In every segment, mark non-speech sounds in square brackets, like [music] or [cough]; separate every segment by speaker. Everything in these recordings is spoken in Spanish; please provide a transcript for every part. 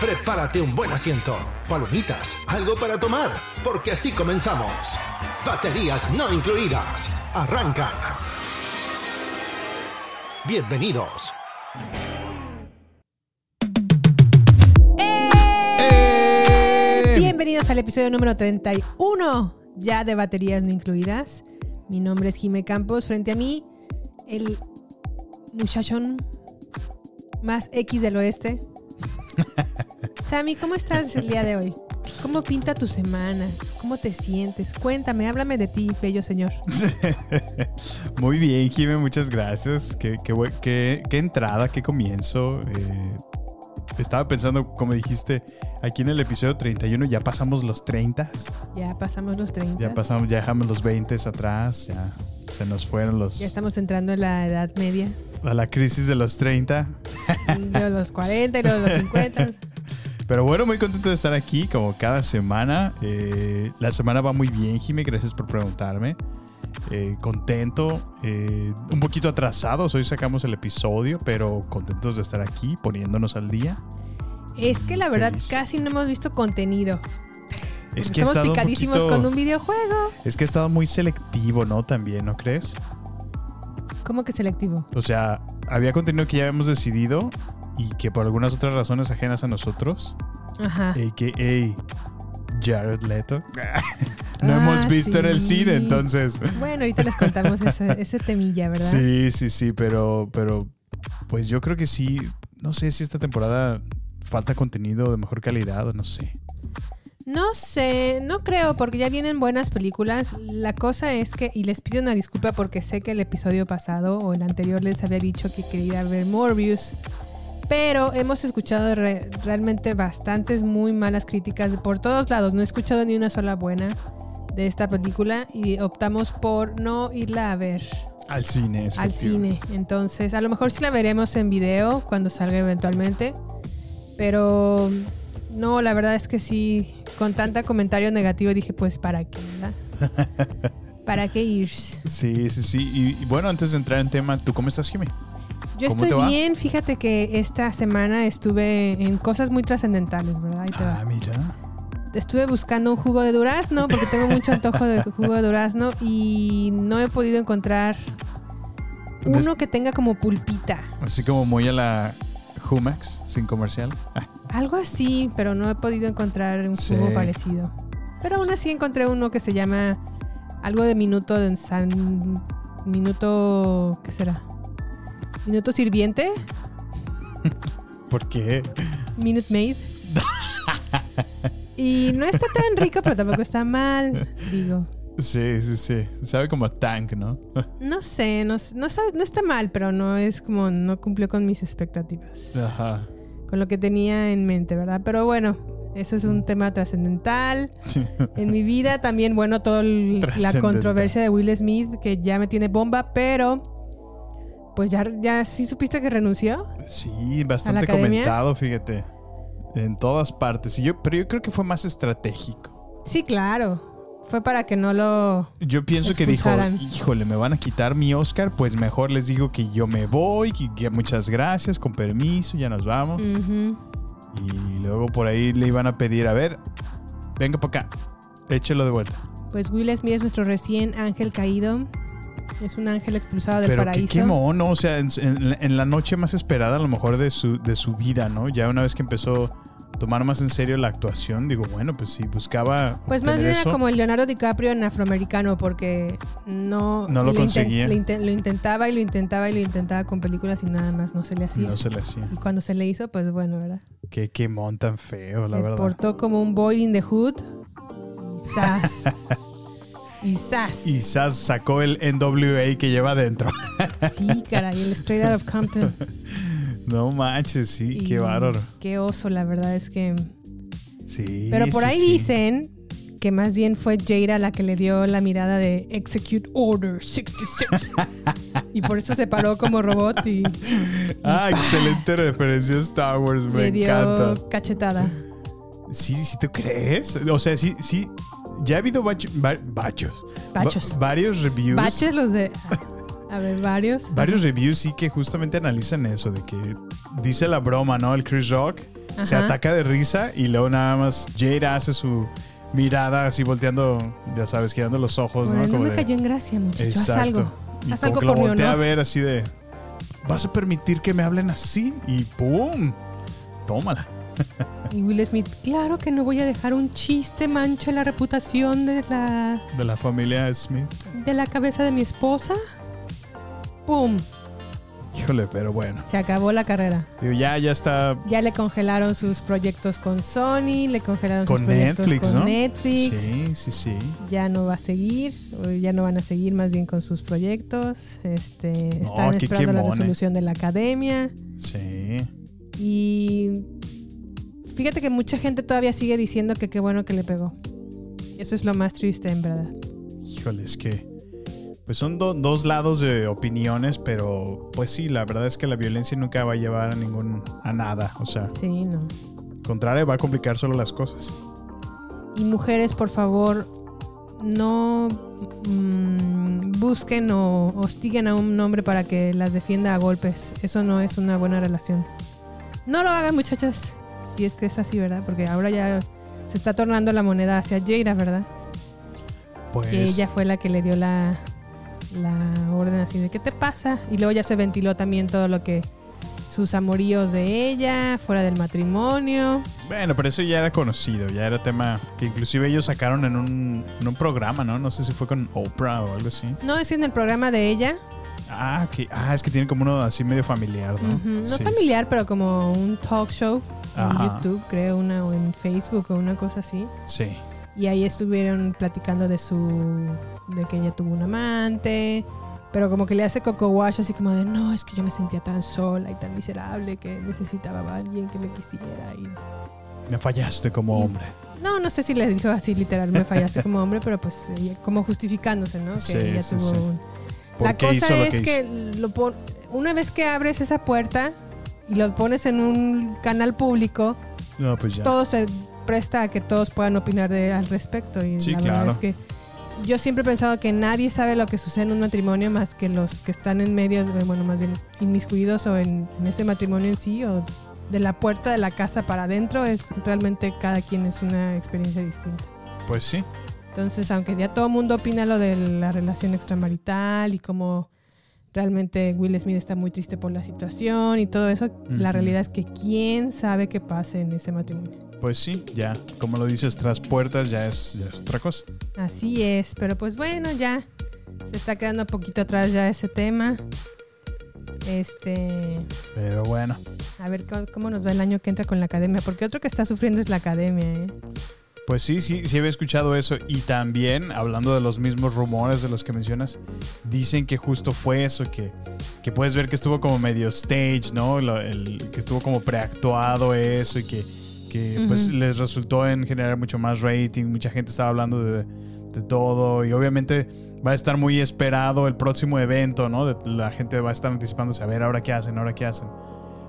Speaker 1: Prepárate un buen asiento, palomitas, algo para tomar, porque así comenzamos. Baterías no incluidas. Arranca. Bienvenidos.
Speaker 2: ¡Eh! Bienvenidos al episodio número 31 ya de baterías no incluidas. Mi nombre es Jime Campos. Frente a mí, el muchachón más X del oeste. [laughs] Sammy, ¿cómo estás el día de hoy? ¿Cómo pinta tu semana? ¿Cómo te sientes? Cuéntame, háblame de ti, bello señor. [laughs]
Speaker 3: Muy bien, Jimé, muchas gracias. Qué, qué buen- qué- qué entrada, qué comienzo. Eh, estaba pensando, como dijiste, aquí en el episodio 31 ya pasamos los 30.
Speaker 2: Ya pasamos los 30.
Speaker 3: Ya pasamos, ya dejamos los 20 atrás. Ya se nos fueron los.
Speaker 2: Ya estamos entrando en la edad media.
Speaker 3: A la crisis de los 30.
Speaker 2: Luego los 40 y luego los 50. [laughs]
Speaker 3: Pero bueno, muy contento de estar aquí como cada semana. Eh, la semana va muy bien, Jimé. Gracias por preguntarme. Eh, contento, eh, un poquito atrasados. Hoy sacamos el episodio, pero contentos de estar aquí poniéndonos al día.
Speaker 2: Es que la verdad
Speaker 3: Feliz.
Speaker 2: casi no hemos visto contenido.
Speaker 3: Es que
Speaker 2: Estamos
Speaker 3: estado un
Speaker 2: picadísimos
Speaker 3: poquito-
Speaker 2: con un videojuego.
Speaker 3: Es que he estado muy selectivo, ¿no? También, ¿no crees?
Speaker 2: ¿Cómo que selectivo?
Speaker 3: O sea, había contenido que ya habíamos decidido y que por algunas otras razones ajenas a nosotros,
Speaker 2: Ajá.
Speaker 3: a.k.a. Jared Leto, [laughs] no
Speaker 2: Ah,
Speaker 3: hemos visto en el cine, entonces...
Speaker 2: Bueno, ahorita les contamos ese, [laughs] ese temilla, ¿verdad?
Speaker 3: Sí, sí, sí, pero, pero pues yo creo que sí, no sé si esta temporada falta contenido de mejor calidad o no sé.
Speaker 2: No sé, no creo, porque ya vienen buenas películas. La cosa es que, y les pido una disculpa porque sé que el episodio pasado o el anterior les había dicho que quería ver Morbius. Pero hemos escuchado re- realmente bastantes muy malas críticas por todos lados. No he escuchado ni una sola buena de esta película y optamos por no irla a ver.
Speaker 3: Al cine, es
Speaker 2: al cine. Entonces, a lo mejor sí la veremos en video cuando salga eventualmente. Pero no, la verdad es que sí, con tanta comentario negativo dije, pues, ¿para qué? verdad? [laughs] ¿Para qué ir?
Speaker 3: Sí, sí, sí. Y, y bueno, antes de entrar en tema, ¿tú cómo estás, Jimmy?
Speaker 2: Yo
Speaker 3: ¿Cómo te
Speaker 2: estoy
Speaker 3: va?
Speaker 2: bien, fíjate que esta semana estuve en cosas muy trascendentales, ¿verdad? Ahí te va.
Speaker 3: Ah, mira.
Speaker 2: Estuve buscando un jugo de durazno porque tengo mucho antojo de [laughs] jugo de durazno y no he podido encontrar
Speaker 3: ¿Dónde
Speaker 2: uno que tenga como pulpita.
Speaker 3: Así como muy a la Humax, sin comercial.
Speaker 2: Algo así, pero no he podido encontrar un
Speaker 3: Sí.
Speaker 2: jugo parecido. Pero aún así encontré uno que se llama algo de minuto de san minuto ¿qué será? Minuto sirviente, [laughs]
Speaker 3: ¿Por qué?
Speaker 2: Minute Maid. y no está tan rico, pero tampoco está mal, digo.
Speaker 3: Sí, sí, sí. Sabe como a tank, ¿no?
Speaker 2: No sé, no, no, está, no está mal, pero no es como no cumplió con mis expectativas.
Speaker 3: Ajá.
Speaker 2: Con lo que tenía en mente, ¿verdad? Pero bueno, eso es un tema trascendental. En mi vida también, bueno, toda la controversia de Will Smith, que ya me tiene bomba, pero pues ya, ya sí supiste que renunció.
Speaker 3: Sí, bastante comentado, fíjate. En todas partes. Y yo, pero yo creo que fue más estratégico.
Speaker 2: Sí, claro. Fue para que no lo...
Speaker 3: Yo pienso que dijo, híjole, me van a quitar mi Oscar, pues mejor les digo que yo me voy, que, que muchas gracias, con permiso, ya nos vamos. Y luego por ahí le iban a pedir, a ver, venga para acá, échelo de vuelta.
Speaker 2: Pues Will Smith es nuestro recién ángel caído. Es un ángel expulsado del
Speaker 3: Pero qué,
Speaker 2: paraíso.
Speaker 3: qué mono, o sea, en, en- en la noche más esperada a lo mejor de su, de su vida, ¿no? Ya una vez que empezó tomar más en serio la actuación. Digo, bueno, pues sí, buscaba.
Speaker 2: Pues más bien era como el Leonardo DiCaprio en afroamericano, porque no,
Speaker 3: No lo conseguía.
Speaker 2: inten- lo intentaba y lo intentaba y lo intentaba con películas y nada más no se le hacía.
Speaker 3: No se le hacía.
Speaker 2: Y cuando se le hizo, pues bueno, ¿verdad?
Speaker 3: Qué quemón tan feo, la
Speaker 2: se
Speaker 3: verdad.
Speaker 2: portó como un boy in the hood. Y ¡zas! [laughs] y ¡zas!
Speaker 3: Y Sas sacó el NWA que lleva adentro. [laughs]
Speaker 2: Sí, caray, el Straight Out of Compton. [laughs]
Speaker 3: no manches, sí,
Speaker 2: Y
Speaker 3: qué bárbaro.
Speaker 2: Qué oso, la verdad es que...
Speaker 3: Sí.
Speaker 2: Pero por
Speaker 3: sí,
Speaker 2: ahí
Speaker 3: sí.
Speaker 2: dicen que más bien fue Jada la que le dio la mirada de Execute Order 66. [laughs] y por eso se paró como robot y
Speaker 3: Ah, excelente referencia a Star Wars, me
Speaker 2: le dio
Speaker 3: encanta.
Speaker 2: cachetada.
Speaker 3: Sí, sí, ¿tú crees? O sea, sí, sí. Ya ha habido bacho- ba- bachos.
Speaker 2: Bachos.
Speaker 3: Va- varios reviews.
Speaker 2: Baches los de... [laughs] A ver, varios.
Speaker 3: Varios reviews sí que justamente analizan eso, de que dice la broma, ¿no? El Chris Rock se ataca de risa y luego nada más Jada hace su mirada así volteando, ya sabes, girando los ojos,
Speaker 2: Bueno,
Speaker 3: ¿no?
Speaker 2: no
Speaker 3: Como
Speaker 2: me
Speaker 3: de-
Speaker 2: cayó en gracia, muchacho. Haz
Speaker 3: Exacto.
Speaker 2: algo.
Speaker 3: Y
Speaker 2: Haz algo
Speaker 3: que lo
Speaker 2: por mi
Speaker 3: voltea a ver así de, ¿vas a permitir que me hablen así? Y ¡pum! Tómala. [laughs]
Speaker 2: Y Will Smith, claro que no voy a dejar un chiste manche la reputación de la,
Speaker 3: De la familia Smith.
Speaker 2: de la cabeza de mi esposa. ¡Pum!
Speaker 3: Híjole, pero bueno.
Speaker 2: Se acabó la carrera.
Speaker 3: Digo, ya, ya está
Speaker 2: Ya le congelaron sus proyectos con Sony, le congelaron
Speaker 3: con
Speaker 2: sus proyectos
Speaker 3: Netflix,
Speaker 2: con
Speaker 3: ¿no?
Speaker 2: Netflix.
Speaker 3: Sí, sí, sí.
Speaker 2: Ya no va a seguir, ya no van a seguir más bien con sus proyectos. Este,
Speaker 3: No,
Speaker 2: están esperando la
Speaker 3: eh.
Speaker 2: resolución de la academia.
Speaker 3: Sí.
Speaker 2: Y fíjate que mucha gente todavía sigue diciendo que qué bueno que le pegó. Eso es lo más triste, en verdad.
Speaker 3: Híjole, es que. Pues son do- dos lados de opiniones, pero pues sí, la verdad es que la violencia nunca va a llevar a ningún. a nada. O sea,
Speaker 2: Sí, no.
Speaker 3: al contrario, va a complicar solo las cosas.
Speaker 2: Y mujeres, por favor, no mm, busquen o hostiguen a un hombre para que las defienda a golpes. Eso no es una buena relación. No lo hagan, muchachas. Si es que es así, ¿verdad? Porque ahora ya se está tornando la moneda hacia Jaira, ¿verdad?
Speaker 3: Pues.
Speaker 2: Que ella fue la que le dio la, la orden así de ¿qué te pasa? Y luego ya se ventiló también todo lo que sus amoríos de ella, fuera del matrimonio.
Speaker 3: Bueno, pero eso ya era conocido, ya era tema que inclusive ellos sacaron en un, en un programa, ¿no? No sé si fue con Oprah o algo así.
Speaker 2: No es en el programa de ella,
Speaker 3: Ah, que, ah es que tiene como uno así medio familiar, ¿no?
Speaker 2: No
Speaker 3: Sí,
Speaker 2: familiar, pero como un talk show en. YouTube, creo, una o en Facebook o una cosa así.
Speaker 3: Sí.
Speaker 2: Y ahí estuvieron platicando de su de que ella tuvo un amante, pero como que le hace coco wash así como de, "No, es que yo me sentía tan sola y tan miserable que necesitaba a alguien que me quisiera." Y
Speaker 3: Me fallaste como
Speaker 2: Y-
Speaker 3: hombre.
Speaker 2: no, no sé si le dijo así literal, me fallaste como hombre, pero pues ella- como justificándose, ¿no? Que
Speaker 3: Sí,
Speaker 2: ella
Speaker 3: sí,
Speaker 2: tuvo
Speaker 3: sí.
Speaker 2: un-
Speaker 3: ¿Por
Speaker 2: La cosa es
Speaker 3: que
Speaker 2: que,
Speaker 3: hizo?
Speaker 2: lo pon- una vez que abres esa puerta y lo pones en un canal público,
Speaker 3: No, pues ya.
Speaker 2: todo se presta a que todos puedan opinar de, al respecto. Y
Speaker 3: Sí,
Speaker 2: la
Speaker 3: claro.
Speaker 2: verdad es que yo siempre he pensado que nadie sabe lo que sucede en un matrimonio más que los que están en medio, bueno, más bien inmiscuidos o en, en ese matrimonio en sí o de la puerta de la casa para adentro. Es realmente cada quien es una experiencia distinta.
Speaker 3: Pues sí.
Speaker 2: Entonces, aunque ya todo el mundo opina lo de la relación extramarital y cómo realmente Will Smith está muy triste por la situación y todo eso, la realidad es que quién sabe qué pase en ese matrimonio.
Speaker 3: Pues sí, ya. Como lo dices, tras puertas ya es, ya es otra cosa.
Speaker 2: Así es, pero pues bueno, ya se está quedando un poquito atrás ya ese tema. Este,
Speaker 3: Pero bueno.
Speaker 2: a ver cómo, cómo nos va el año que entra con la academia, porque otro que está sufriendo es la academia, ¿eh?
Speaker 3: Pues sí, sí, sí había escuchado eso. Y también, hablando de los mismos rumores de los que mencionas, dicen que justo fue eso, que, que puedes ver que estuvo como medio stage, ¿no? El- que estuvo como preactuado eso y que, que pues les resultó en generar mucho más rating. Mucha gente estaba hablando de, de todo y obviamente va a estar muy esperado el próximo evento, ¿no? De- la gente va a estar anticipándose a ver ahora qué hacen, ahora qué hacen.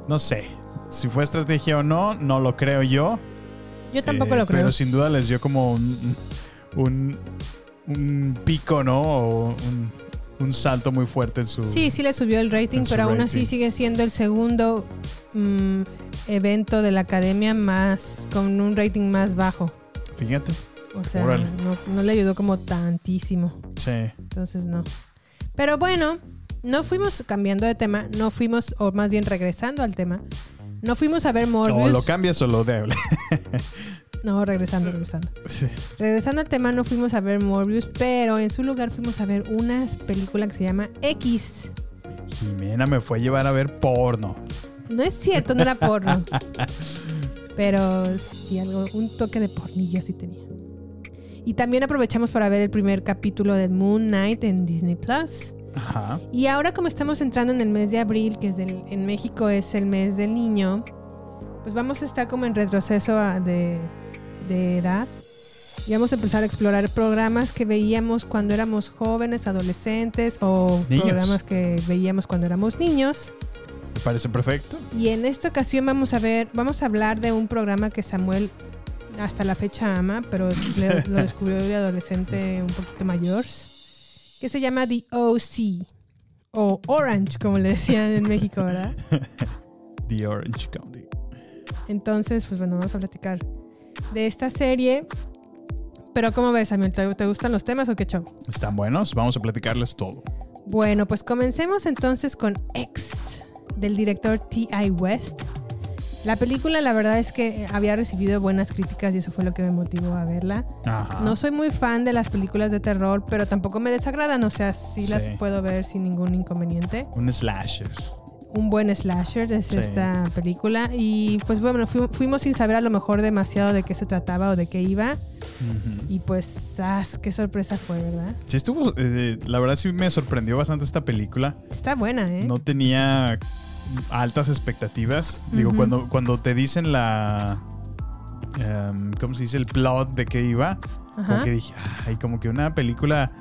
Speaker 3: No sé. Si fue estrategia o no, no lo creo yo.
Speaker 2: Yo tampoco
Speaker 3: Eh,
Speaker 2: lo creo.
Speaker 3: Pero sin duda les dio como un, un, un pico, ¿no? O un, un salto muy fuerte en su...
Speaker 2: Sí, sí le subió el rating, pero aún así sigue siendo el segundo mm, evento de la academia más con un rating más bajo.
Speaker 3: Fíjate.
Speaker 2: O sea, no le ayudó como tantísimo.
Speaker 3: Sí.
Speaker 2: Entonces no. Pero bueno, no fuimos cambiando de tema, no fuimos, o más bien regresando al tema. No fuimos a ver
Speaker 3: O
Speaker 2: Morbius.
Speaker 3: lo cambias o lo de. [laughs]
Speaker 2: No, regresando, regresando.
Speaker 3: Sí.
Speaker 2: Regresando al tema, no fuimos a ver Morbius, pero en su lugar fuimos a ver una película que se llama X.
Speaker 3: Jimena me fue a llevar a ver porno.
Speaker 2: No es cierto, no era porno. [laughs] pero sí, algo, un toque de pornillo sí tenía. Y también aprovechamos para ver el primer capítulo de Moon Knight en Disney Plus.
Speaker 3: Ajá.
Speaker 2: Y ahora como estamos entrando en el mes de abril, que es el- en México es el mes del niño, pues vamos a estar como en retroceso de, de edad. Y vamos a empezar a explorar programas que veíamos cuando éramos jóvenes, adolescentes o
Speaker 3: Niños.
Speaker 2: programas que veíamos cuando éramos niños.
Speaker 3: ¿Te parece perfecto?
Speaker 2: Y en esta ocasión vamos a ver, vamos a hablar de un programa que Samuel hasta la fecha ama, pero le- lo descubrió de adolescente un poquito mayor, que se llama The OC o Orange, como le decían en México, ¿verdad? [laughs]
Speaker 3: The Orange County.
Speaker 2: Entonces, pues bueno, vamos a platicar de esta serie. Pero ¿cómo ves, Samuel? ¿Te, te gustan los temas o qué show?
Speaker 3: ¿Están buenos? Vamos a platicarles todo.
Speaker 2: Bueno, pues comencemos entonces con X, del director T.I. West. La película, la verdad es que había recibido buenas críticas y eso fue lo que me motivó a verla.
Speaker 3: Ajá.
Speaker 2: No soy muy fan de las películas de terror, pero tampoco me desagradan, o sea, sí,
Speaker 3: Sí.
Speaker 2: las puedo ver sin ningún inconveniente.
Speaker 3: Un slasher.
Speaker 2: Un buen slasher es
Speaker 3: Sí.
Speaker 2: esta película y pues bueno, fu- fuimos sin saber a lo mejor demasiado de qué se trataba o de qué iba
Speaker 3: Ujú.
Speaker 2: y pues, ¡as! qué sorpresa fue, ¿verdad?
Speaker 3: Sí estuvo, eh, la verdad sí me sorprendió bastante esta película.
Speaker 2: Está buena, ¿eh?
Speaker 3: No tenía altas expectativas. Digo, cuando, cuando te dicen la... em, ¿Cómo se dice? El plot de qué iba. Como
Speaker 2: Ajá.
Speaker 3: que dije, ay, como que una película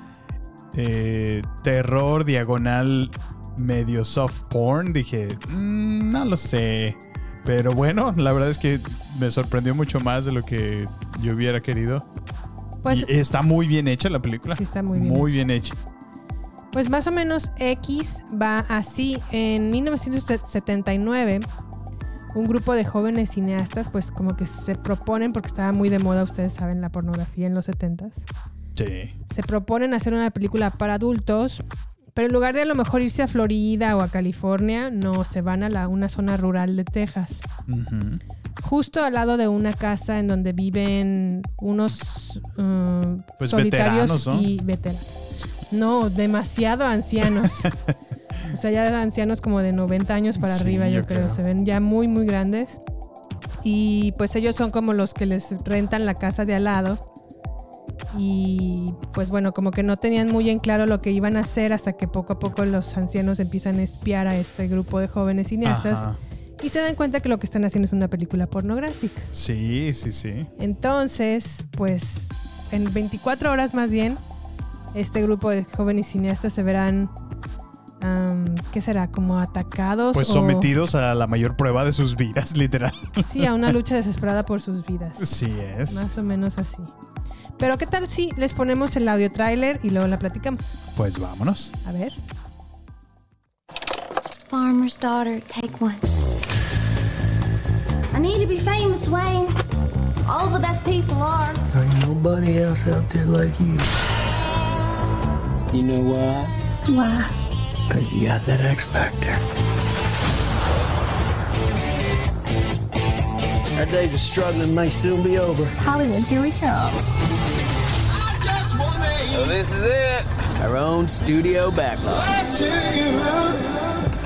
Speaker 3: eh, terror diagonal medio soft porn. Dije, "Mm, no lo sé. Pero bueno, la verdad es que me sorprendió mucho más de lo que yo hubiera querido.
Speaker 2: Pues,
Speaker 3: y está muy bien hecha la película.
Speaker 2: Sí, está muy bien
Speaker 3: Muy
Speaker 2: hecha.
Speaker 3: bien hecha.
Speaker 2: Pues más o menos X va así. En 1979, un grupo de jóvenes cineastas pues como que se proponen, porque estaba muy de moda, ustedes saben, la pornografía en los 70s.
Speaker 3: Sí.
Speaker 2: se proponen hacer una película para adultos, pero en lugar de a lo mejor irse a Florida o a California, no, se van a la, una zona rural de Texas, justo al lado de una casa en donde viven unos uh,
Speaker 3: Pues
Speaker 2: solitarios
Speaker 3: veteranos, ¿no?
Speaker 2: y veteranos. No, demasiado ancianos. [laughs] o sea, ya ancianos como de 90 años para
Speaker 3: Sí,
Speaker 2: arriba, yo,
Speaker 3: yo
Speaker 2: creo.
Speaker 3: creo.
Speaker 2: Se ven ya muy, muy grandes. Y pues ellos son como los que les rentan la casa de al lado. Y pues bueno, como que no tenían muy en claro lo que iban a hacer hasta que poco a poco los ancianos empiezan a espiar a este grupo de jóvenes cineastas
Speaker 3: Ajá.
Speaker 2: y se dan cuenta que lo que están haciendo es una película pornográfica.
Speaker 3: Sí, sí, sí.
Speaker 2: Entonces, pues en 24 horas más bien, este grupo de jóvenes cineastas se verán, am, ¿qué será? Como atacados.
Speaker 3: Pues
Speaker 2: o-
Speaker 3: sometidos a la mayor prueba de sus vidas, [laughs] literal.
Speaker 2: Sí, a una lucha desesperada por sus vidas.
Speaker 3: Sí es.
Speaker 2: Más o menos así. Pero ¿qué tal si les ponemos el audio trailer y luego la platicamos?
Speaker 3: Pues vámonos.
Speaker 2: A ver.
Speaker 4: Farmer's daughter, take one. I need to be famous, Wayne. All the best people are.
Speaker 5: There ain't nobody else out there like you. You know why?
Speaker 4: Why?
Speaker 5: Because you got that X Factor. Our days of struggling may soon be over.
Speaker 4: Hollywood, here we come.
Speaker 5: So this is it. Our own studio backlot.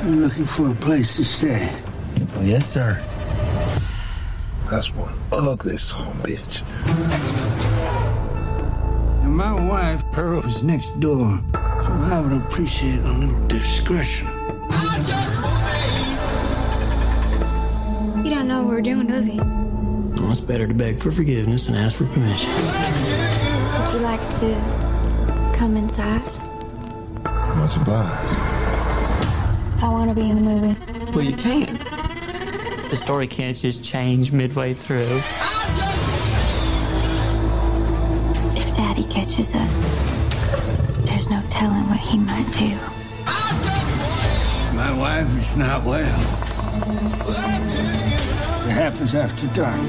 Speaker 6: You're looking for a place to stay.
Speaker 5: Oh, yes, sir.
Speaker 6: That's one ugly son of bitch. And my wife, Pearl, is next door, so I would appreciate a little discretion.
Speaker 4: He don't know what we're doing, does he?
Speaker 5: Well, it's better to beg for forgiveness and ask for permission.
Speaker 4: Would you like to come inside?
Speaker 6: Much obliged.
Speaker 4: I want to be in the movie.
Speaker 5: Well, you can't.
Speaker 7: The story can't just change midway through.
Speaker 4: If Daddy catches us, there's no telling what he might do.
Speaker 6: My wife is not well. It happens after dark.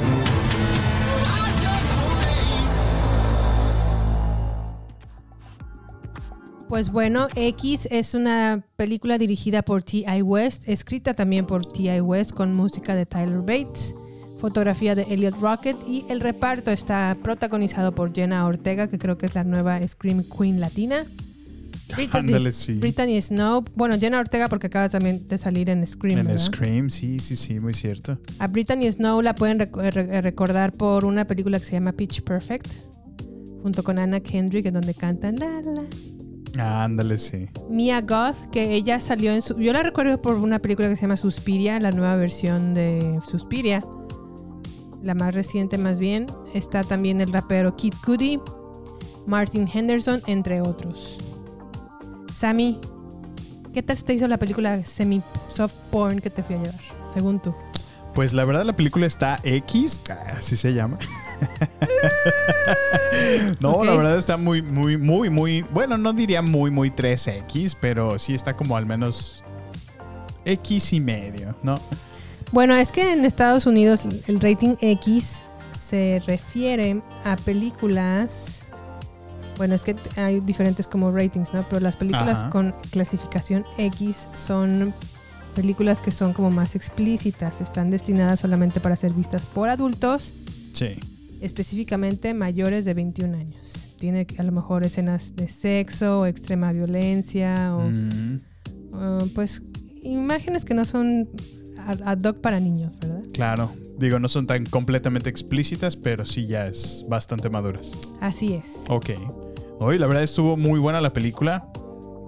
Speaker 2: Pues bueno, X es una película dirigida por T.I. West, escrita también por T.I. West con música de Tyler Bates, fotografía de Elliot Rocket y el reparto está protagonizado por Jenna Ortega, que creo que es la nueva Scream Queen latina. Brittany,
Speaker 3: sí.
Speaker 2: Brittany Snow, bueno, Jenna Ortega porque acaba también de salir en Scream.
Speaker 3: En
Speaker 2: ¿verdad?
Speaker 3: Scream, sí, sí, sí, muy cierto.
Speaker 2: A Brittany Snow la pueden rec- re- recordar por una película que se llama Pitch Perfect, junto con Anna Kendrick, en donde cantan la la.
Speaker 3: Ándale, sí.
Speaker 2: Mia Goth, que ella salió en su. Yo la recuerdo por una película que se llama Suspiria, la nueva versión de Suspiria. La más reciente, más bien. Está también el rapero Kid Cudi, Martin Henderson, entre otros. Sammy, ¿qué tal se te hizo la película semi-soft porn que te fui a llevar? Según tú.
Speaker 3: Pues la verdad la película está X, así se llama. no, la verdad está muy, muy, muy, muy, bueno, no diría muy, muy 3X, pero sí está como al menos X y medio, ¿no?
Speaker 2: Bueno, es que en Estados Unidos el rating X se refiere a películas. Bueno, es que hay diferentes como ratings, ¿no? Pero las películas
Speaker 3: Ajá.
Speaker 2: con clasificación X son películas que son como más explícitas, están destinadas solamente para ser vistas por adultos,
Speaker 3: Sí.
Speaker 2: específicamente mayores de 21 años. Tiene a lo mejor escenas de sexo, o extrema violencia o
Speaker 3: Mm,
Speaker 2: pues imágenes que no son ad hoc para niños, ¿verdad?
Speaker 3: claro. Digo, no son tan completamente explícitas, pero sí ya es bastante maduras.
Speaker 2: Así es.
Speaker 3: Ok. Hoy la verdad estuvo muy buena la película.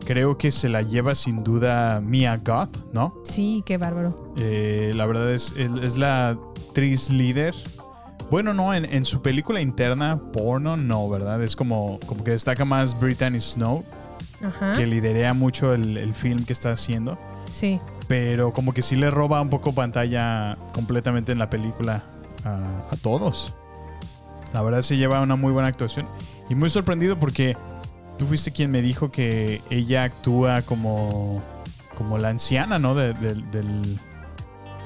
Speaker 3: Creo que se la lleva sin duda Mia Goth, ¿no?
Speaker 2: Sí, qué bárbaro.
Speaker 3: Eh, la verdad es, es es la actriz líder. Bueno, no, en, en su película interna, porno, no, ¿verdad? Es como, como que destaca más Brittany Snow,
Speaker 2: Ajá.
Speaker 3: que liderea mucho el, el film que está haciendo.
Speaker 2: Sí.
Speaker 3: Pero como que sí le roba un poco pantalla completamente en la película a, a todos. La verdad se lleva una muy buena actuación. Y muy sorprendido porque tú fuiste quien me dijo que ella actúa como, como la anciana, ¿no? De, de- del-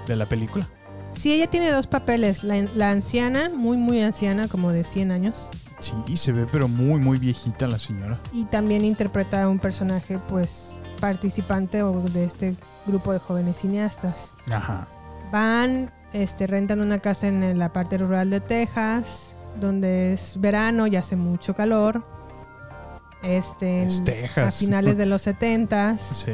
Speaker 3: de la película.
Speaker 2: Sí, ella tiene dos papeles. La, la anciana, muy, muy anciana, como de 100 años.
Speaker 3: Sí, se ve pero muy, muy viejita la señora.
Speaker 2: Y también interpreta a un personaje, pues, participante o de este grupo de jóvenes cineastas.
Speaker 3: Ajá.
Speaker 2: Van, este, rentan una casa en la parte rural de Texas, donde es verano y hace mucho calor. Este,
Speaker 3: Es
Speaker 2: en-
Speaker 3: Texas.
Speaker 2: A finales de los 70
Speaker 3: Sí.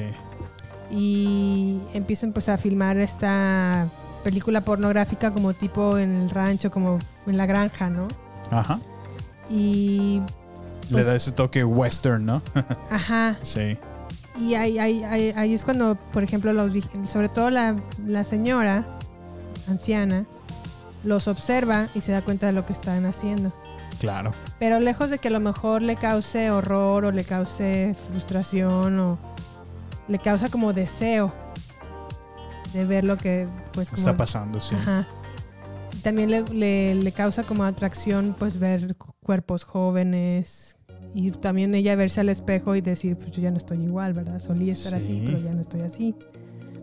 Speaker 2: y empiezan pues a filmar esta película pornográfica como tipo en el rancho, como en la granja, ¿no?
Speaker 3: Aja.
Speaker 2: Y
Speaker 3: Le
Speaker 2: Pues-
Speaker 3: da ese toque western, ¿no? [laughs]
Speaker 2: ajá,
Speaker 3: sí.
Speaker 2: Y ahí, ahí- ahí- ahí es cuando, por ejemplo, los, sobre todo la, la señora anciana los observa y se da cuenta de lo que están haciendo.
Speaker 3: Claro.
Speaker 2: Pero lejos de que a lo mejor le cause horror o le cause frustración o le causa como deseo de ver lo que pues como
Speaker 3: Está pasando, sí.
Speaker 2: Ajá. También le, le- le causa como atracción pues ver cu- cuerpos jóvenes y también ella verse al espejo y decir pues yo ya no estoy igual, ¿verdad? Solía estar así,
Speaker 3: Sí.
Speaker 2: pero ya no estoy así.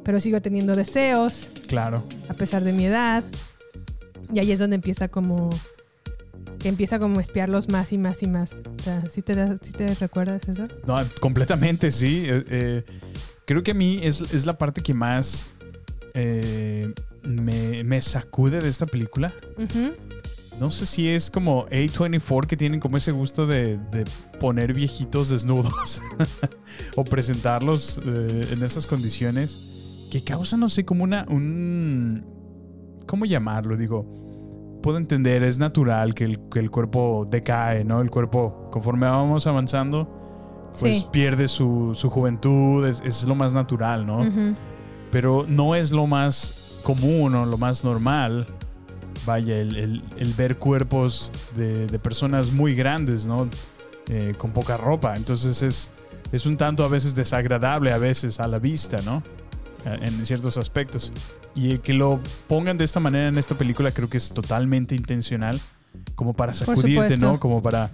Speaker 2: Pero sigo teniendo deseos
Speaker 3: Claro.
Speaker 2: a pesar de mi edad. Y ahí es donde empieza como que empieza como a espiarlos más y más y más. O sea, ¿sí te, das- sí te recuerdas eso?
Speaker 3: No, completamente, sí. Eh, eh, creo que a mí es, es la parte que más eh, me, me sacude de esta película.
Speaker 2: Ujú.
Speaker 3: No sé si es como A24 que tienen como ese gusto de, de poner viejitos desnudos [laughs] o presentarlos eh, en esas condiciones que causa, no sé, como una... Un, ¿Cómo llamarlo? Digo, puedo entender, es natural que el, que el cuerpo decae, ¿no? El cuerpo, conforme vamos avanzando, pues
Speaker 2: Sí.
Speaker 3: pierde su, su juventud, es, es lo más natural, ¿no? Pero no es lo más común o lo más normal. Vaya, el, el- el ver cuerpos de, de personas muy grandes, ¿no? Eh, con poca ropa. Entonces es, es un tanto a veces desagradable a veces a la vista, ¿no? Eh, En ciertos aspectos. Y el que lo pongan de esta manera en esta película creo que es totalmente intencional, como para sacudirte. ¿no? Como para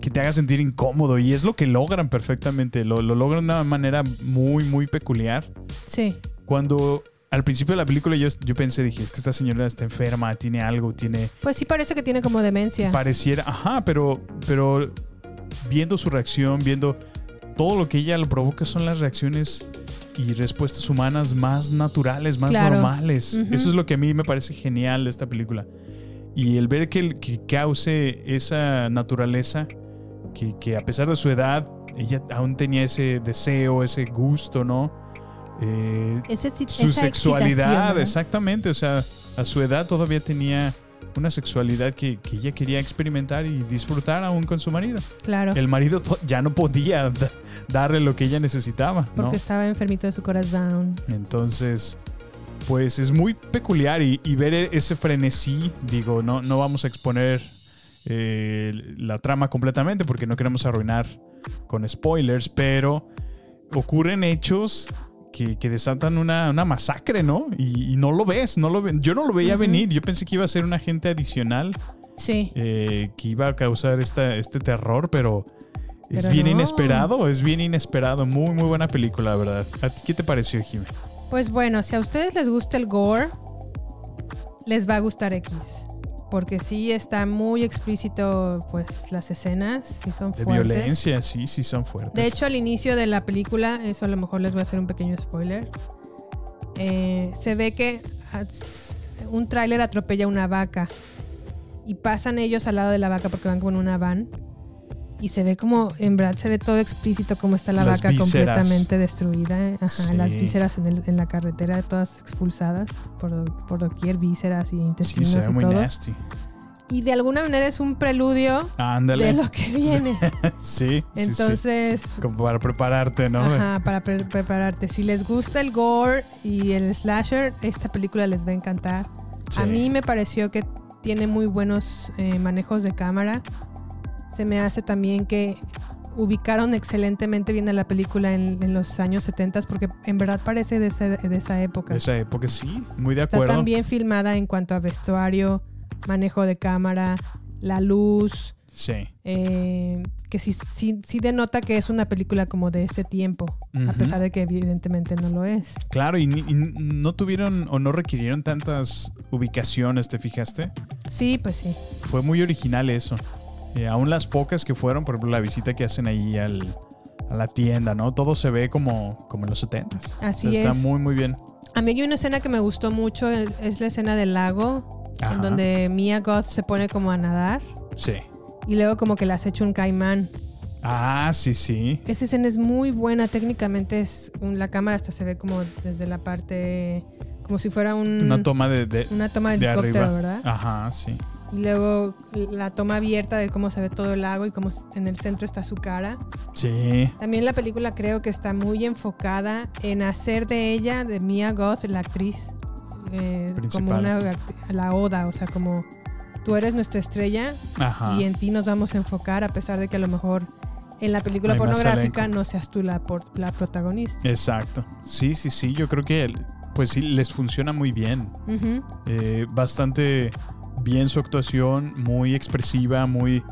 Speaker 3: que te haga sentir incómodo. Y es lo que logran perfectamente. Lo, lo logran de una manera muy, muy peculiar
Speaker 2: Sí.
Speaker 3: cuando al principio de la película yo, yo pensé, dije, es que esta señora está enferma, tiene algo, tiene...
Speaker 2: Pues sí parece que tiene como demencia.
Speaker 3: Pareciera, ajá, pero, pero viendo su reacción, viendo todo lo que ella lo provoca son las reacciones y respuestas humanas más naturales, más
Speaker 2: Claro.
Speaker 3: normales. Eso es lo que a mí me parece genial de esta película. Y el ver que, que cause esa naturaleza, que, que a pesar de su edad, ella aún tenía ese deseo, ese gusto, ¿no? Eh,
Speaker 2: Ese
Speaker 3: su sexualidad, exactamente. O sea, a su edad todavía tenía una sexualidad que, que ella quería experimentar y disfrutar aún con su marido.
Speaker 2: Claro.
Speaker 3: El marido ya no podía da- darle lo que ella necesitaba, ¿no?
Speaker 2: Porque estaba enfermito de su corazón.
Speaker 3: Entonces, pues es muy peculiar y, y ver e- ese frenesí, digo, no, no vamos a exponer eh, la trama completamente porque no queremos arruinar con spoilers, pero ocurren hechos que, que desatan una, una masacre, ¿no? Y, y no lo ves, no lo ve- yo no lo veía venir, yo pensé que iba a ser un agente adicional
Speaker 2: Sí.
Speaker 3: eh, que iba a causar esta, este terror, pero... Es bien
Speaker 2: no.
Speaker 3: inesperado, es bien inesperado. Muy, muy buena película, la verdad. ¿A ti qué te pareció, Jimmy?
Speaker 2: Pues bueno, si a ustedes les gusta el gore, les va a gustar X. Porque sí está muy explícito, pues las escenas, sí son
Speaker 3: De
Speaker 2: fuertes.
Speaker 3: violencia, sí, sí son fuertes.
Speaker 2: De hecho, al inicio de la película, eso a lo mejor les voy a hacer un pequeño spoiler. eh, se ve que un tráiler atropella una vaca y pasan ellos al lado de la vaca porque van con una van y se ve como en verdad se ve todo explícito como está la
Speaker 3: Las
Speaker 2: vaca
Speaker 3: vísceras.
Speaker 2: completamente destruida Ajá,
Speaker 3: Sí.
Speaker 2: las vísceras en, el- en la carretera todas expulsadas por, do- por doquier vísceras y
Speaker 3: sí,
Speaker 2: intestinos
Speaker 3: se ve
Speaker 2: y
Speaker 3: muy
Speaker 2: todo
Speaker 3: nasty.
Speaker 2: y de alguna manera es un preludio
Speaker 3: Ándale.
Speaker 2: de lo que viene [laughs]
Speaker 3: sí, sí, sí.
Speaker 2: entonces
Speaker 3: Como para prepararte, ¿no?
Speaker 2: Ajá, para pre- prepararte. Si les gusta el gore y el slasher, esta película les va a encantar.
Speaker 3: Sí.
Speaker 2: A mí me pareció que tiene muy buenos eh, manejos de cámara. Se me hace también que ubicaron excelentemente bien a la película en, en los años 70 porque en verdad parece de, esa- de esa época.
Speaker 3: De esa época, sí. Muy de
Speaker 2: Está
Speaker 3: acuerdo.
Speaker 2: tan bien filmada en cuanto a vestuario, manejo de cámara, la luz,
Speaker 3: Sí.
Speaker 2: eh, que sí, sí, sí denota que es una película como de ese tiempo, a pesar de que evidentemente no lo es.
Speaker 3: Claro, y, ni- y no tuvieron o no requirieron tantas ubicaciones, ¿te fijaste?
Speaker 2: Sí, pues sí.
Speaker 3: Fue muy original eso. Eh, aún las pocas que fueron, por ejemplo, la visita que hacen ahí al, a la tienda, ¿no? Todo se ve como, como en los 70s.
Speaker 2: Así
Speaker 3: Está
Speaker 2: es.
Speaker 3: muy, muy bien.
Speaker 2: A mí hay una escena que me gustó mucho, es, es la escena del lago,
Speaker 3: Ajá.
Speaker 2: en donde Mia Goth se pone como a nadar
Speaker 3: Sí.
Speaker 2: y luego como que las echa un caimán.
Speaker 3: Ah, sí, sí.
Speaker 2: Esa escena es muy buena, técnicamente es un- la cámara hasta se ve como desde la parte, como si fuera un,
Speaker 3: Una toma de, de,
Speaker 2: una toma de
Speaker 3: de
Speaker 2: helicóptero,
Speaker 3: arriba.
Speaker 2: ¿verdad?
Speaker 3: Ajá, sí.
Speaker 2: Y luego la toma abierta de cómo se ve todo el lago y cómo en el centro está su cara.
Speaker 3: Sí.
Speaker 2: También la película creo que está muy enfocada en hacer de ella, de Mia Goth, la actriz, eh, como una la oda, o sea, como tú eres nuestra estrella
Speaker 3: Ajá.
Speaker 2: y en ti nos vamos a enfocar a pesar de que a lo mejor en la película pornográfica no seas tú la, por- la protagonista.
Speaker 3: Exacto. Sí, sí, sí. Yo creo que pues sí les funciona muy bien. Eh, bastante bien su actuación, muy expresiva, muy...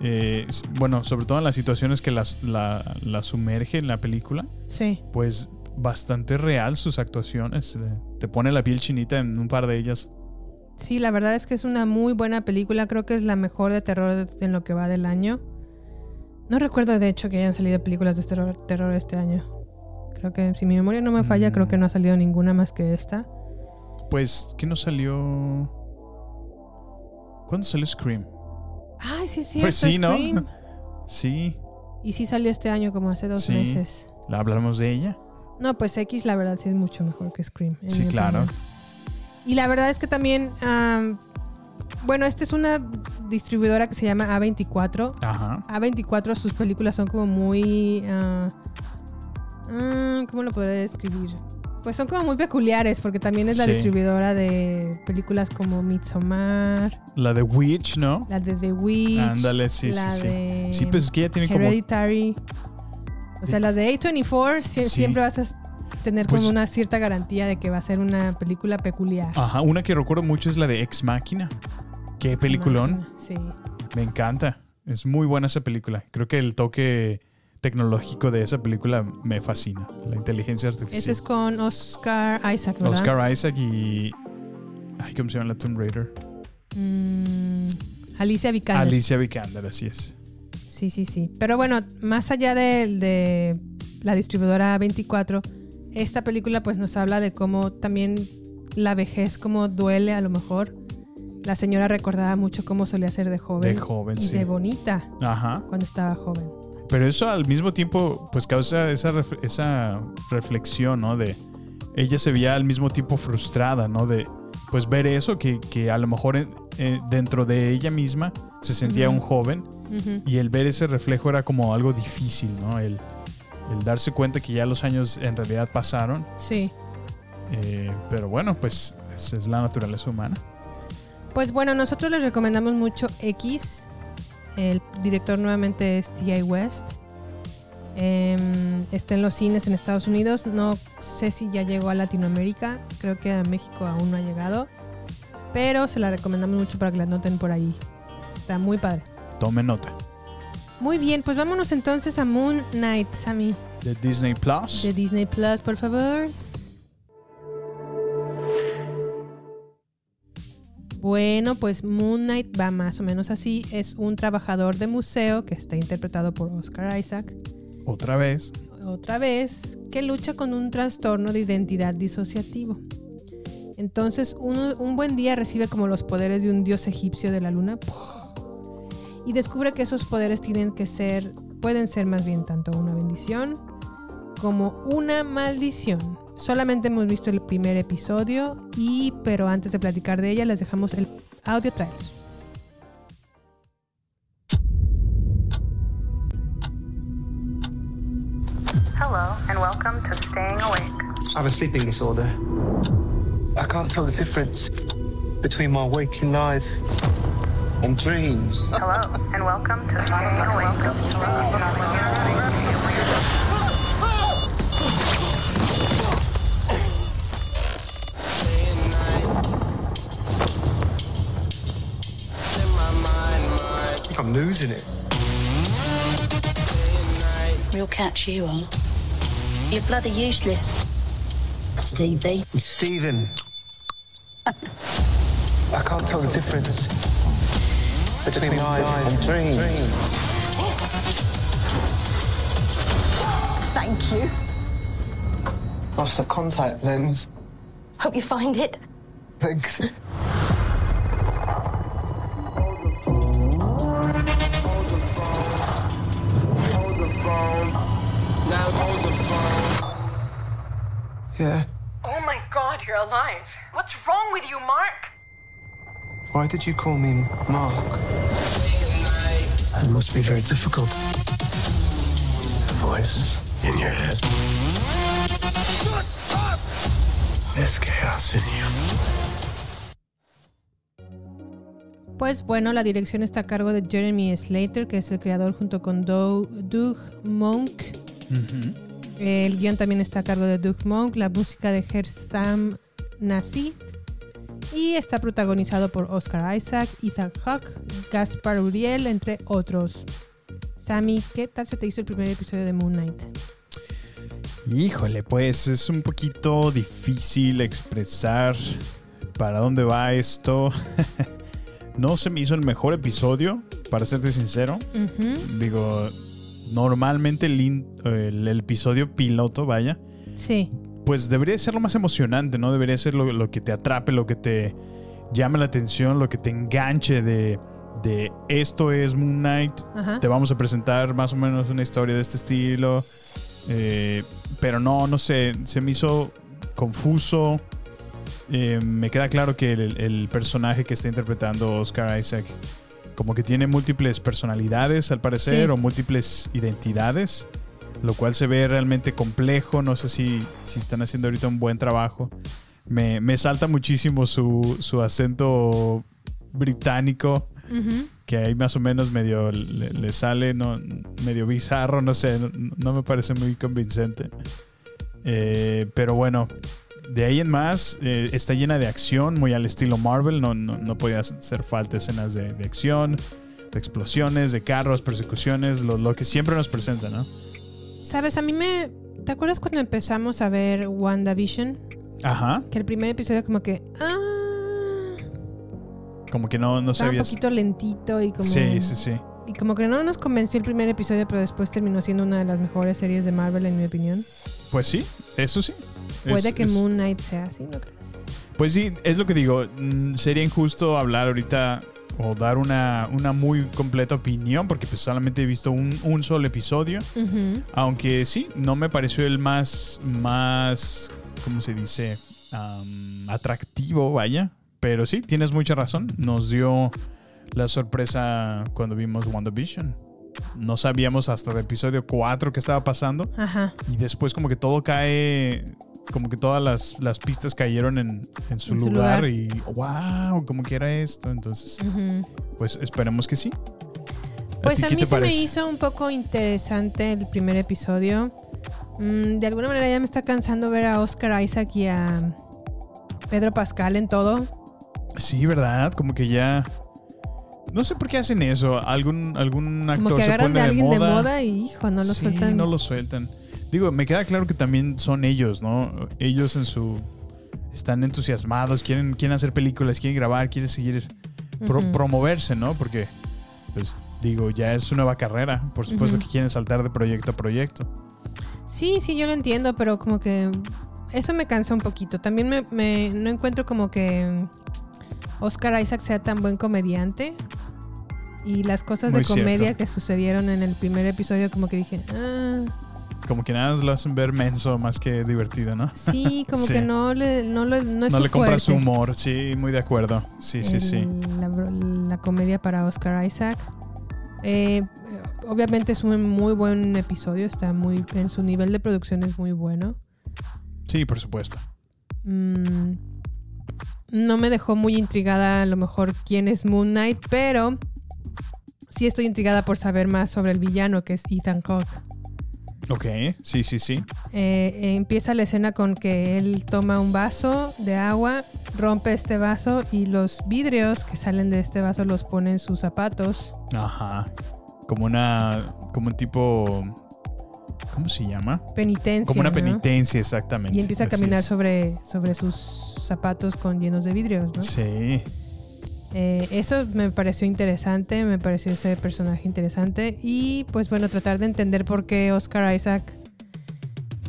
Speaker 3: eh, bueno, sobre todo en las situaciones que las, la, la sumerge en la película,
Speaker 2: Sí,
Speaker 3: pues bastante real sus actuaciones. eh, te pone la piel chinita en un par de ellas.
Speaker 2: sí, la verdad es que es una muy buena película, creo que es la mejor de terror en lo que va del año. No recuerdo de hecho que hayan salido películas de terror, terror este año. Creo que si mi memoria no me falla,
Speaker 3: Mm.
Speaker 2: creo que no ha salido ninguna más que esta.
Speaker 3: Pues, ¿qué no salió? ¿Cuándo salió Scream?
Speaker 2: Ay, sí, sí,
Speaker 3: pues sí, ¿no? [laughs] Sí,
Speaker 2: Y sí salió este año, como hace dos
Speaker 3: Sí.
Speaker 2: meses.
Speaker 3: ¿la hablamos de ella?
Speaker 2: No, pues X la verdad sí es mucho mejor que Scream.
Speaker 3: Sí, claro.
Speaker 2: opinión. Y la verdad es que también, am, bueno, esta es una distribuidora que se llama A24.
Speaker 3: Ajá.
Speaker 2: A24 sus películas son como muy... ah, ah, ¿Cómo lo podría describir? Pues son como muy peculiares porque también es la
Speaker 3: Sí.
Speaker 2: distribuidora de películas como Midsommar,
Speaker 3: La de Witch, ¿no?
Speaker 2: la de The Witch,
Speaker 3: Ándale, sí,
Speaker 2: la
Speaker 3: sí, sí.
Speaker 2: de
Speaker 3: Sí, pues es que ella tiene como...
Speaker 2: Hereditary. O sea, las de A24 sie-
Speaker 3: Sí.
Speaker 2: siempre vas a tener
Speaker 3: Pues-
Speaker 2: como una cierta garantía de que va a ser una película peculiar.
Speaker 3: Ajá, una que recuerdo mucho es la de Ex Máquina. Qué peliculón.
Speaker 2: Sí.
Speaker 3: Me encanta. Es muy buena esa película. Creo que el toque tecnológico de esa película me fascina. La inteligencia artificial.
Speaker 2: Ese es con Oscar Isaac, ¿verdad?
Speaker 3: Oscar Isaac y... Ay, ¿cómo se llama la Tomb Raider?
Speaker 2: Mm, Alicia Vikander.
Speaker 3: Alicia Vikander, así es.
Speaker 2: Sí, Sí, sí. Pero bueno, más allá de, de la distribuidora 24, esta película pues nos habla de cómo también la vejez, cómo duele a lo mejor. La señora recordaba mucho cómo solía ser de joven.
Speaker 3: De joven,
Speaker 2: y
Speaker 3: sí.
Speaker 2: de bonita
Speaker 3: Ajá.
Speaker 2: cuando estaba joven.
Speaker 3: Pero eso al mismo tiempo, pues causa esa, ref- esa reflexión, ¿no? De ella se veía al mismo tiempo frustrada, ¿no? De pues ver eso, que, que a lo mejor en- eh, dentro de ella misma se sentía un joven y el ver ese reflejo era como algo difícil, ¿no? El, el darse cuenta que ya los años en realidad pasaron.
Speaker 2: Sí.
Speaker 3: eh, pero bueno, pues es, es la naturaleza humana.
Speaker 2: Pues bueno, nosotros les recomendamos mucho X. El director nuevamente es T.I. West. Em, está en los cines en Estados Unidos. No sé si ya llegó a Latinoamérica. Creo que a México aún no ha llegado. Pero se la recomendamos mucho para que la noten por ahí. Está muy padre.
Speaker 3: Tome nota.
Speaker 2: Muy bien, pues vámonos entonces a Moon Knight, Sammy.
Speaker 3: De Disney Plus.
Speaker 2: De Disney Plus, por favor. Bueno, pues Moon Knight va más o menos así. Es un trabajador de museo que está interpretado por Oscar Isaac.
Speaker 3: Otra vez.
Speaker 2: Otra vez, que lucha con un trastorno de identidad disociativo. Entonces, uno- un buen día recibe como los poderes de un dios egipcio de la luna y descubre que esos poderes tienen que ser, pueden ser más bien tanto una bendición como una maldición. Solamente hemos visto el primer episodio y, pero antes de platicar de ella, les dejamos el audio trailer.
Speaker 8: Hello, and welcome to Staying Awake.
Speaker 9: I have a sleeping disorder. I can't tell the difference between my waking life and dreams.
Speaker 8: Hello, and welcome to Staying Awake.
Speaker 9: I'm losing it.
Speaker 10: We'll catch you on. You're bloody useless. Stevie.
Speaker 9: Stephen. I can't tell the difference between life and dreams.
Speaker 10: Thank you.
Speaker 9: Lost the contact lens.
Speaker 10: Hope you find it.
Speaker 9: Thanks.
Speaker 8: Alive. What's wrong with you, Mark?
Speaker 9: Why did you call me Mark? It must be very difficult. The voice in your head. There's chaos in you.
Speaker 2: Pues bueno, la dirección está a cargo de Jeremy Slater, que es el creador junto con Doug, Doug Monk. El guion también está a cargo de Doug Monk, la música de Gersam Nassi. Y está protagonizado por Oscar Isaac, Ethan Hawke, Gaspar Uriel, entre otros. Sammy, ¿qué tal se te hizo el primer episodio de Moon Knight?
Speaker 3: Híjole, pues es un poquito difícil expresar para dónde va esto. [laughs] no se me hizo el mejor episodio, para serte sincero. Digo, normalmente el- el episodio piloto, vaya,
Speaker 2: Sí,
Speaker 3: pues debería ser lo más emocionante, ¿no? Debería ser lo, lo que te atrape, lo que te llame la atención, lo que te enganche de, de esto es Moon Knight.
Speaker 2: Ajá.
Speaker 3: Te vamos a presentar más o menos una historia de este estilo. Eh, pero no, no sé, se me hizo confuso. Eh, me queda claro que el, el personaje que está interpretando Oscar Isaac como que tiene múltiples personalidades al parecer
Speaker 2: Sí.
Speaker 3: o múltiples identidades, lo cual se ve realmente complejo. No sé si, si están haciendo ahorita un buen trabajo. Me, me salta muchísimo su, su acento británico que ahí más o menos medio le, le sale, no, medio bizarro, no sé, no, no me parece muy convincente. Eh, pero bueno, de ahí en más, eh, está llena de acción, muy al estilo Marvel, no, no, no podía hacer falta escenas de, de acción, de explosiones, de carros, persecuciones, lo, lo que siempre nos presenta, ¿no?
Speaker 2: Sabes, a mí me... ¿Te acuerdas cuando empezamos a ver WandaVision?
Speaker 3: Ajá,
Speaker 2: Que el primer episodio como que... Ah,
Speaker 3: como que no, no
Speaker 2: estaba un
Speaker 3: sabías.
Speaker 2: poquito lentito y como...
Speaker 3: Sí, sí, sí.
Speaker 2: Y como que no nos convenció el primer episodio, pero después terminó siendo una de las mejores series de Marvel, en mi opinión.
Speaker 3: Pues sí, eso sí.
Speaker 2: Puede
Speaker 3: Es-
Speaker 2: que
Speaker 3: es-
Speaker 2: Moon Knight sea así, ¿no crees?
Speaker 3: Pues sí, es lo que digo. mm, Sería injusto hablar ahorita o dar una, una muy completa opinión porque pues solamente he visto un, un solo episodio. Aunque sí, no me pareció el más, más, ¿cómo se dice? Atractivo, vaya. Pero sí, tienes mucha razón. Nos dio la sorpresa cuando vimos WandaVision. No sabíamos hasta el episodio 4 qué estaba pasando.
Speaker 2: Ajá.
Speaker 3: Y después como que todo cae, como que todas las, las pistas cayeron en, en su,
Speaker 2: En su
Speaker 3: lugar,
Speaker 2: lugar.
Speaker 3: y wow, como que era esto. Entonces, pues esperemos que sí. ¿A
Speaker 2: Pues a, mí se me hizo un poco interesante el primer episodio. Mm, de alguna manera ya me está cansando ver a Oscar Isaac y a Pedro Pascal en todo.
Speaker 3: Sí, ¿verdad? Como que ya... No sé por qué hacen eso. Algún, algún actor
Speaker 2: Como que
Speaker 3: se
Speaker 2: agarran
Speaker 3: pone
Speaker 2: de alguien de
Speaker 3: moda.
Speaker 2: moda, y hijo, no lo
Speaker 3: sí,
Speaker 2: sueltan.
Speaker 3: no lo sueltan. Digo, me queda claro que también son ellos, ¿no? Ellos en su... Están entusiasmados, quieren, quieren hacer películas, quieren grabar, quieren seguir... pro- promoverse, ¿no? Porque, pues, digo, ya es su nueva carrera. Por supuesto que quieren saltar de proyecto a proyecto.
Speaker 2: Sí, sí, yo lo entiendo, pero como que eso me cansa un poquito. También me, me- no encuentro como que Oscar Isaac sea tan buen comediante. Y las cosas
Speaker 3: Muy
Speaker 2: de comedia
Speaker 3: cierto.
Speaker 2: que sucedieron en el primer episodio, como que dije, ah,
Speaker 3: Como que nada más lo hacen ver menso más que divertido, ¿no?
Speaker 2: sí, como
Speaker 3: Sí.
Speaker 2: que no le, no lo- no es
Speaker 3: no
Speaker 2: su
Speaker 3: le compras su humor. Sí, muy de acuerdo. Sí, sí, sí.
Speaker 2: la comedia para Oscar Isaac. Eh, obviamente es un muy buen episodio, está muy en su nivel de producción es muy bueno.
Speaker 3: Sí, por supuesto.
Speaker 2: Mm, no me dejó muy intrigada a lo mejor quién es Moon Knight, pero sí estoy intrigada por saber más sobre el villano que es Ethan Hawke.
Speaker 3: Ok, sí, sí, sí.
Speaker 2: Eh, empieza la escena con que él toma un vaso de agua, rompe este vaso y los vidrios que salen de este vaso los pone en sus zapatos.
Speaker 3: Ajá. Como una. Como un tipo. ¿Cómo se llama?
Speaker 2: Penitencia.
Speaker 3: Como una
Speaker 2: ¿no?
Speaker 3: penitencia, exactamente.
Speaker 2: Y empieza a caminar sobre, sobre sus zapatos con llenos de vidrios, ¿no?
Speaker 3: Sí.
Speaker 2: Eh, eso me pareció interesante, me pareció ese personaje interesante y pues bueno, tratar de entender por qué Oscar Isaac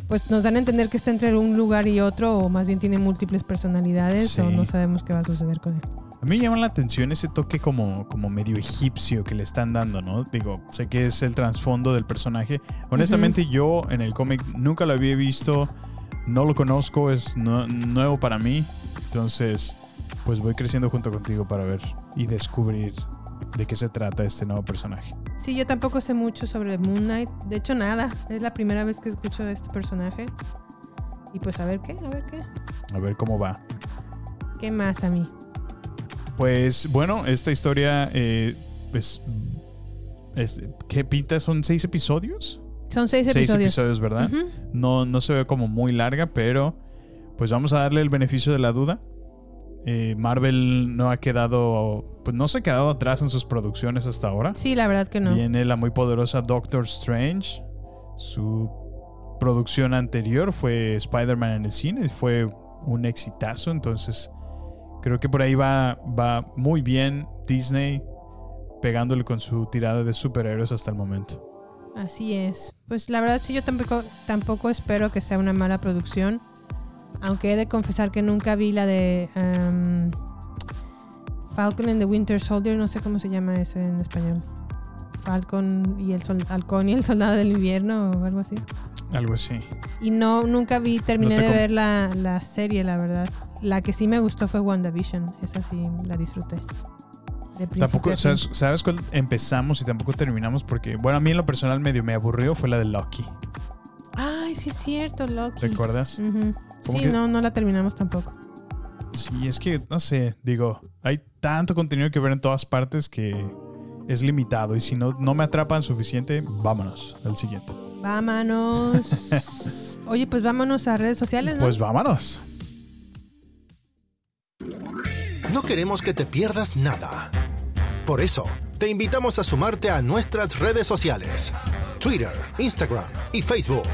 Speaker 2: pues nos dan a entender que está entre un lugar y otro o más bien tiene múltiples personalidades
Speaker 3: Sí.
Speaker 2: o no sabemos qué va a suceder con él.
Speaker 3: A mí me llama la atención ese toque como, como medio egipcio que le están dando, ¿no? Digo, sé que es el trasfondo del personaje. Honestamente, yo en el cómic nunca lo había visto, no lo conozco, es nu- nuevo para mí. Entonces, pues voy creciendo junto contigo para ver y descubrir de qué se trata este nuevo personaje.
Speaker 2: Sí, yo tampoco sé mucho sobre Moon Knight, de hecho nada, es la primera vez que escucho de este personaje y pues a ver qué, a ver qué,
Speaker 3: A ver cómo va.
Speaker 2: qué más a mí.
Speaker 3: Pues bueno, esta historia, eh, pues, es, ¿qué pinta? ¿Son seis episodios?
Speaker 2: Son seis
Speaker 3: Seis
Speaker 2: episodios.
Speaker 3: episodios, ¿verdad? No, no se ve como muy larga, pero pues vamos a darle el beneficio de la duda. Eh, Marvel no ha quedado, pues no se ha quedado atrás en sus producciones hasta ahora.
Speaker 2: Sí, la verdad que no.
Speaker 3: Viene la muy poderosa Doctor Strange. Su producción anterior fue Spider-Man en el cine, fue un exitazo, entonces creo que por ahí va, va muy bien Disney pegándole con su tirada de superhéroes hasta el momento.
Speaker 2: Así es. Pues la verdad sí yo tampoco, tampoco espero que sea una mala producción. Aunque he de confesar que nunca vi la de um, Falcon and the Winter Soldier, no sé cómo se llama eso en español. Falcon y el sol- Halcón y el soldado del invierno o algo así.
Speaker 3: Algo así.
Speaker 2: Y no, nunca vi, terminé
Speaker 3: No
Speaker 2: de ver la, la serie, la verdad. La que sí me gustó fue WandaVision. Esa sí la disfruté.
Speaker 3: Tampoco. ¿sabes, ¿sabes cuál empezamos y tampoco terminamos? Porque, bueno, a mí en lo personal medio me aburrió fue la de Loki.
Speaker 2: Ay, sí es cierto, Loki.
Speaker 3: ¿Te acuerdas?
Speaker 2: Ujú.
Speaker 3: Como
Speaker 2: Sí,
Speaker 3: que-
Speaker 2: no, no la terminamos tampoco.
Speaker 3: Sí, es que, no sé, digo, hay tanto contenido que ver en todas partes que es limitado y si no, no me atrapan suficiente, vámonos al siguiente.
Speaker 2: Vámonos. [laughs] Oye, pues vámonos a redes sociales, ¿no?
Speaker 3: Pues vámonos.
Speaker 1: No queremos que te pierdas nada. Por eso, te invitamos a sumarte a nuestras redes sociales. Twitter, Instagram y Facebook.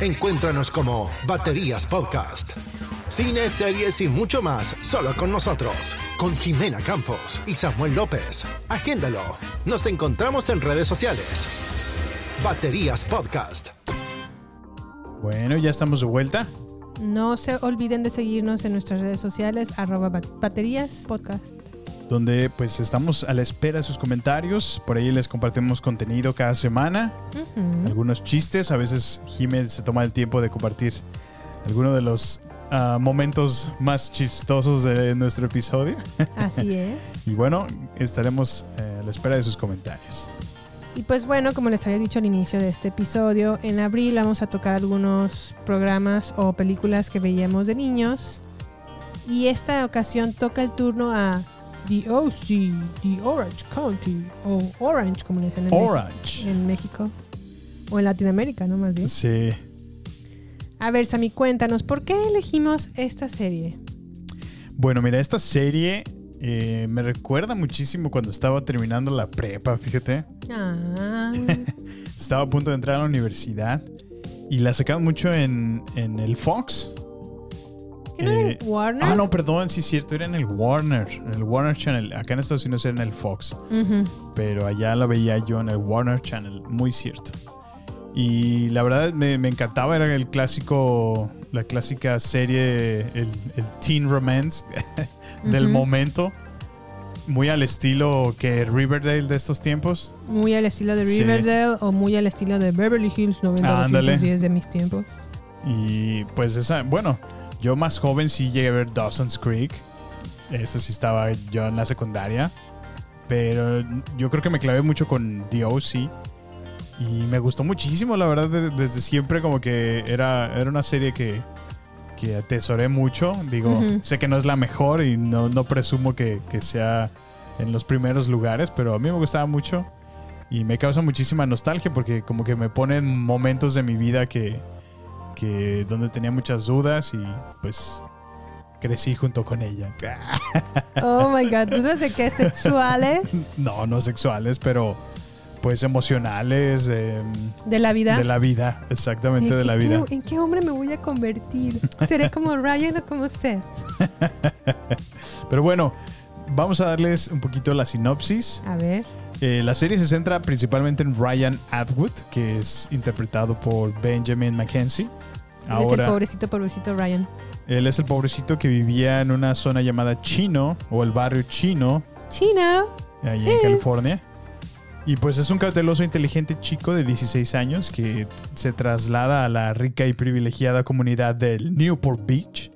Speaker 1: Encuéntranos como Baterías Podcast. Cine, series y mucho más, solo con nosotros, con Jimena Campos y Samuel López. Agéndalo. Nos encontramos en redes sociales. Baterías Podcast.
Speaker 3: Bueno, ya estamos de vuelta.
Speaker 2: No se olviden de seguirnos en nuestras redes sociales, arroba baterías podcast.
Speaker 3: Donde pues estamos a la espera de sus comentarios. Por ahí les compartimos contenido cada semana. Algunos chistes. A veces Jiménez se toma el tiempo de compartir algunos de los ah, momentos más chistosos de nuestro episodio.
Speaker 2: Así [laughs] es.
Speaker 3: y bueno, estaremos eh, a la espera de sus comentarios.
Speaker 2: Y pues bueno, como les había dicho al inicio de este episodio, en abril vamos a tocar algunos programas o películas que veíamos de niños. Y esta ocasión toca el turno a The OC, The Orange County, o Orange, como le dicen en, México-
Speaker 3: Orange.
Speaker 2: en México. O en Latinoamérica, ¿no? Más bien.
Speaker 3: Sí.
Speaker 2: A ver, Sammy, cuéntanos, ¿por qué elegimos esta serie?
Speaker 3: Bueno, mira, esta serie eh, me recuerda muchísimo cuando estaba terminando la prepa, fíjate.
Speaker 2: Ah, [laughs]
Speaker 3: Estaba a punto de entrar a la universidad y la sacaban mucho en, en el Fox.
Speaker 2: ¿Que no era
Speaker 3: Eh,
Speaker 2: en Warner?
Speaker 3: Ah, no, perdón, sí es cierto, era en el Warner, en el Warner Channel. Acá en Estados Unidos era en el Fox, pero allá la veía yo en el Warner Channel, muy cierto. Y la verdad me, me encantaba, era el clásico, la clásica serie, el, el teen romance [laughs] del momento. Muy al estilo que Riverdale de estos tiempos.
Speaker 2: Muy al estilo de
Speaker 3: Sí.
Speaker 2: Riverdale o muy al estilo de Beverly Hills 90
Speaker 3: Ándale.
Speaker 2: 210 de mis tiempos.
Speaker 3: Y pues esa, bueno, yo más joven sí llegué a ver Dawson's Creek. Esa sí estaba yo en la secundaria. Pero yo creo que me clavé mucho con The O.C. Y me gustó muchísimo, la verdad, de- desde siempre como que era, era una serie que, que atesoré mucho. Digo, sé que no es la mejor y no, no presumo que, que sea en los primeros lugares, pero a mí me gustaba mucho. Y me causa muchísima nostalgia porque como que me pone en momentos de mi vida que, que donde tenía muchas dudas y pues crecí junto con ella. [laughs]
Speaker 2: Oh my god, ¿dudas de qué sexuales? [laughs]
Speaker 3: No, no sexuales, pero pues emocionales. eh,
Speaker 2: ¿De la vida?
Speaker 3: De la vida, exactamente de
Speaker 2: ¿En
Speaker 3: la vida.
Speaker 2: ¿En qué hombre me voy a convertir? ¿Seré como Ryan o como Seth? [laughs]
Speaker 3: Pero bueno, vamos a darles un poquito la sinopsis.
Speaker 2: A ver.
Speaker 3: Eh, la serie se centra principalmente en Ryan Atwood, que es interpretado por Benjamin Mackenzie.
Speaker 2: Es el pobrecito, pobrecito Ryan.
Speaker 3: él es el pobrecito que vivía en una zona llamada Chino, o el barrio Chino,
Speaker 2: Chino.
Speaker 3: ahí en
Speaker 2: Eh.
Speaker 3: California. Y pues es un cauteloso inteligente chico de 16 años que se traslada a la rica y privilegiada comunidad del Newport Beach,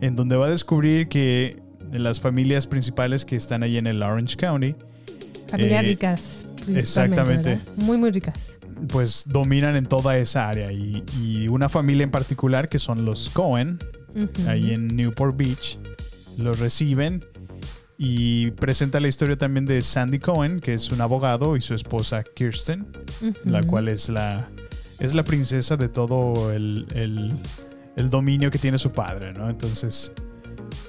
Speaker 3: en donde va a descubrir que las familias principales que están ahí en el Orange County,
Speaker 2: Familias
Speaker 3: Eh,
Speaker 2: ricas.
Speaker 3: exactamente.
Speaker 2: ¿verdad? Muy, muy ricas.
Speaker 3: Pues dominan en toda esa área. Y, y una familia en particular, que son los Cohen, ahí en Newport Beach, los reciben y presenta la historia también de Sandy Cohen, que es un abogado, y su esposa Kirsten, la cual es la, es la princesa de todo el, el- el dominio que tiene su padre, ¿no? Entonces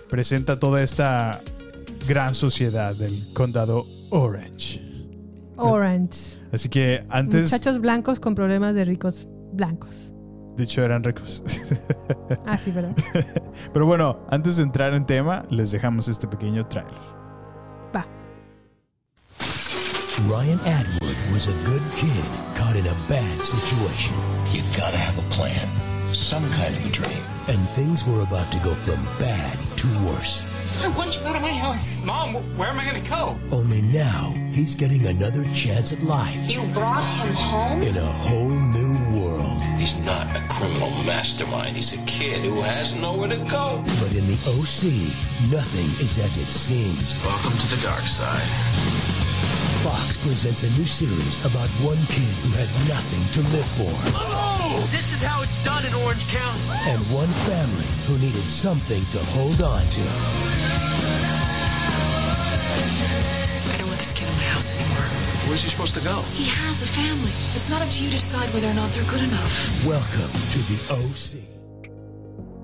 Speaker 3: presenta toda esta gran sociedad del condado Orange.
Speaker 2: Orange.
Speaker 3: Así que antes,
Speaker 2: Muchachos blancos con problemas de ricos blancos.
Speaker 3: de hecho, eran ricos. [laughs]
Speaker 2: Ah, sí, ¿verdad?
Speaker 3: Pero bueno, antes de entrar en tema, les dejamos este pequeño tráiler.
Speaker 2: Va.
Speaker 11: Ryan Atwood was a good kid caught in a bad situation. You gotta have a plan, some kind of a dream. And things were about to go from bad to worse.
Speaker 12: I want you go to my house. Mom, where am I going to go?
Speaker 11: Only now, he's getting another chance at life
Speaker 10: You brought him home?
Speaker 11: in a whole new world.
Speaker 13: He's not a criminal mastermind. He's a kid who has nowhere to go.
Speaker 11: But in the OC, nothing is as it seems.
Speaker 13: Welcome to the dark side.
Speaker 11: Fox presents a new series about one kid who had nothing to live for.
Speaker 12: Oh, this is how it's done in Orange County.
Speaker 11: and one family who needed something to hold on to.
Speaker 14: In my house anymore.
Speaker 13: Where's he supposed to go?
Speaker 14: He has a family. It's not up to you to decide whether or not they're good enough.
Speaker 11: Welcome to the OC.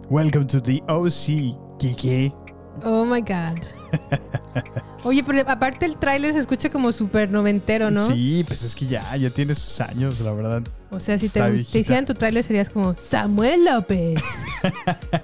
Speaker 3: Welcome to the OC, Kiki.
Speaker 2: Oh my God. [laughs] Oye, pero aparte el tráiler se escucha como súper noventero, ¿no?
Speaker 3: Sí, pues es que ya, ya tiene sus años, la verdad.
Speaker 2: O sea, si te, te hicieran tu tráiler serías como Samuel López.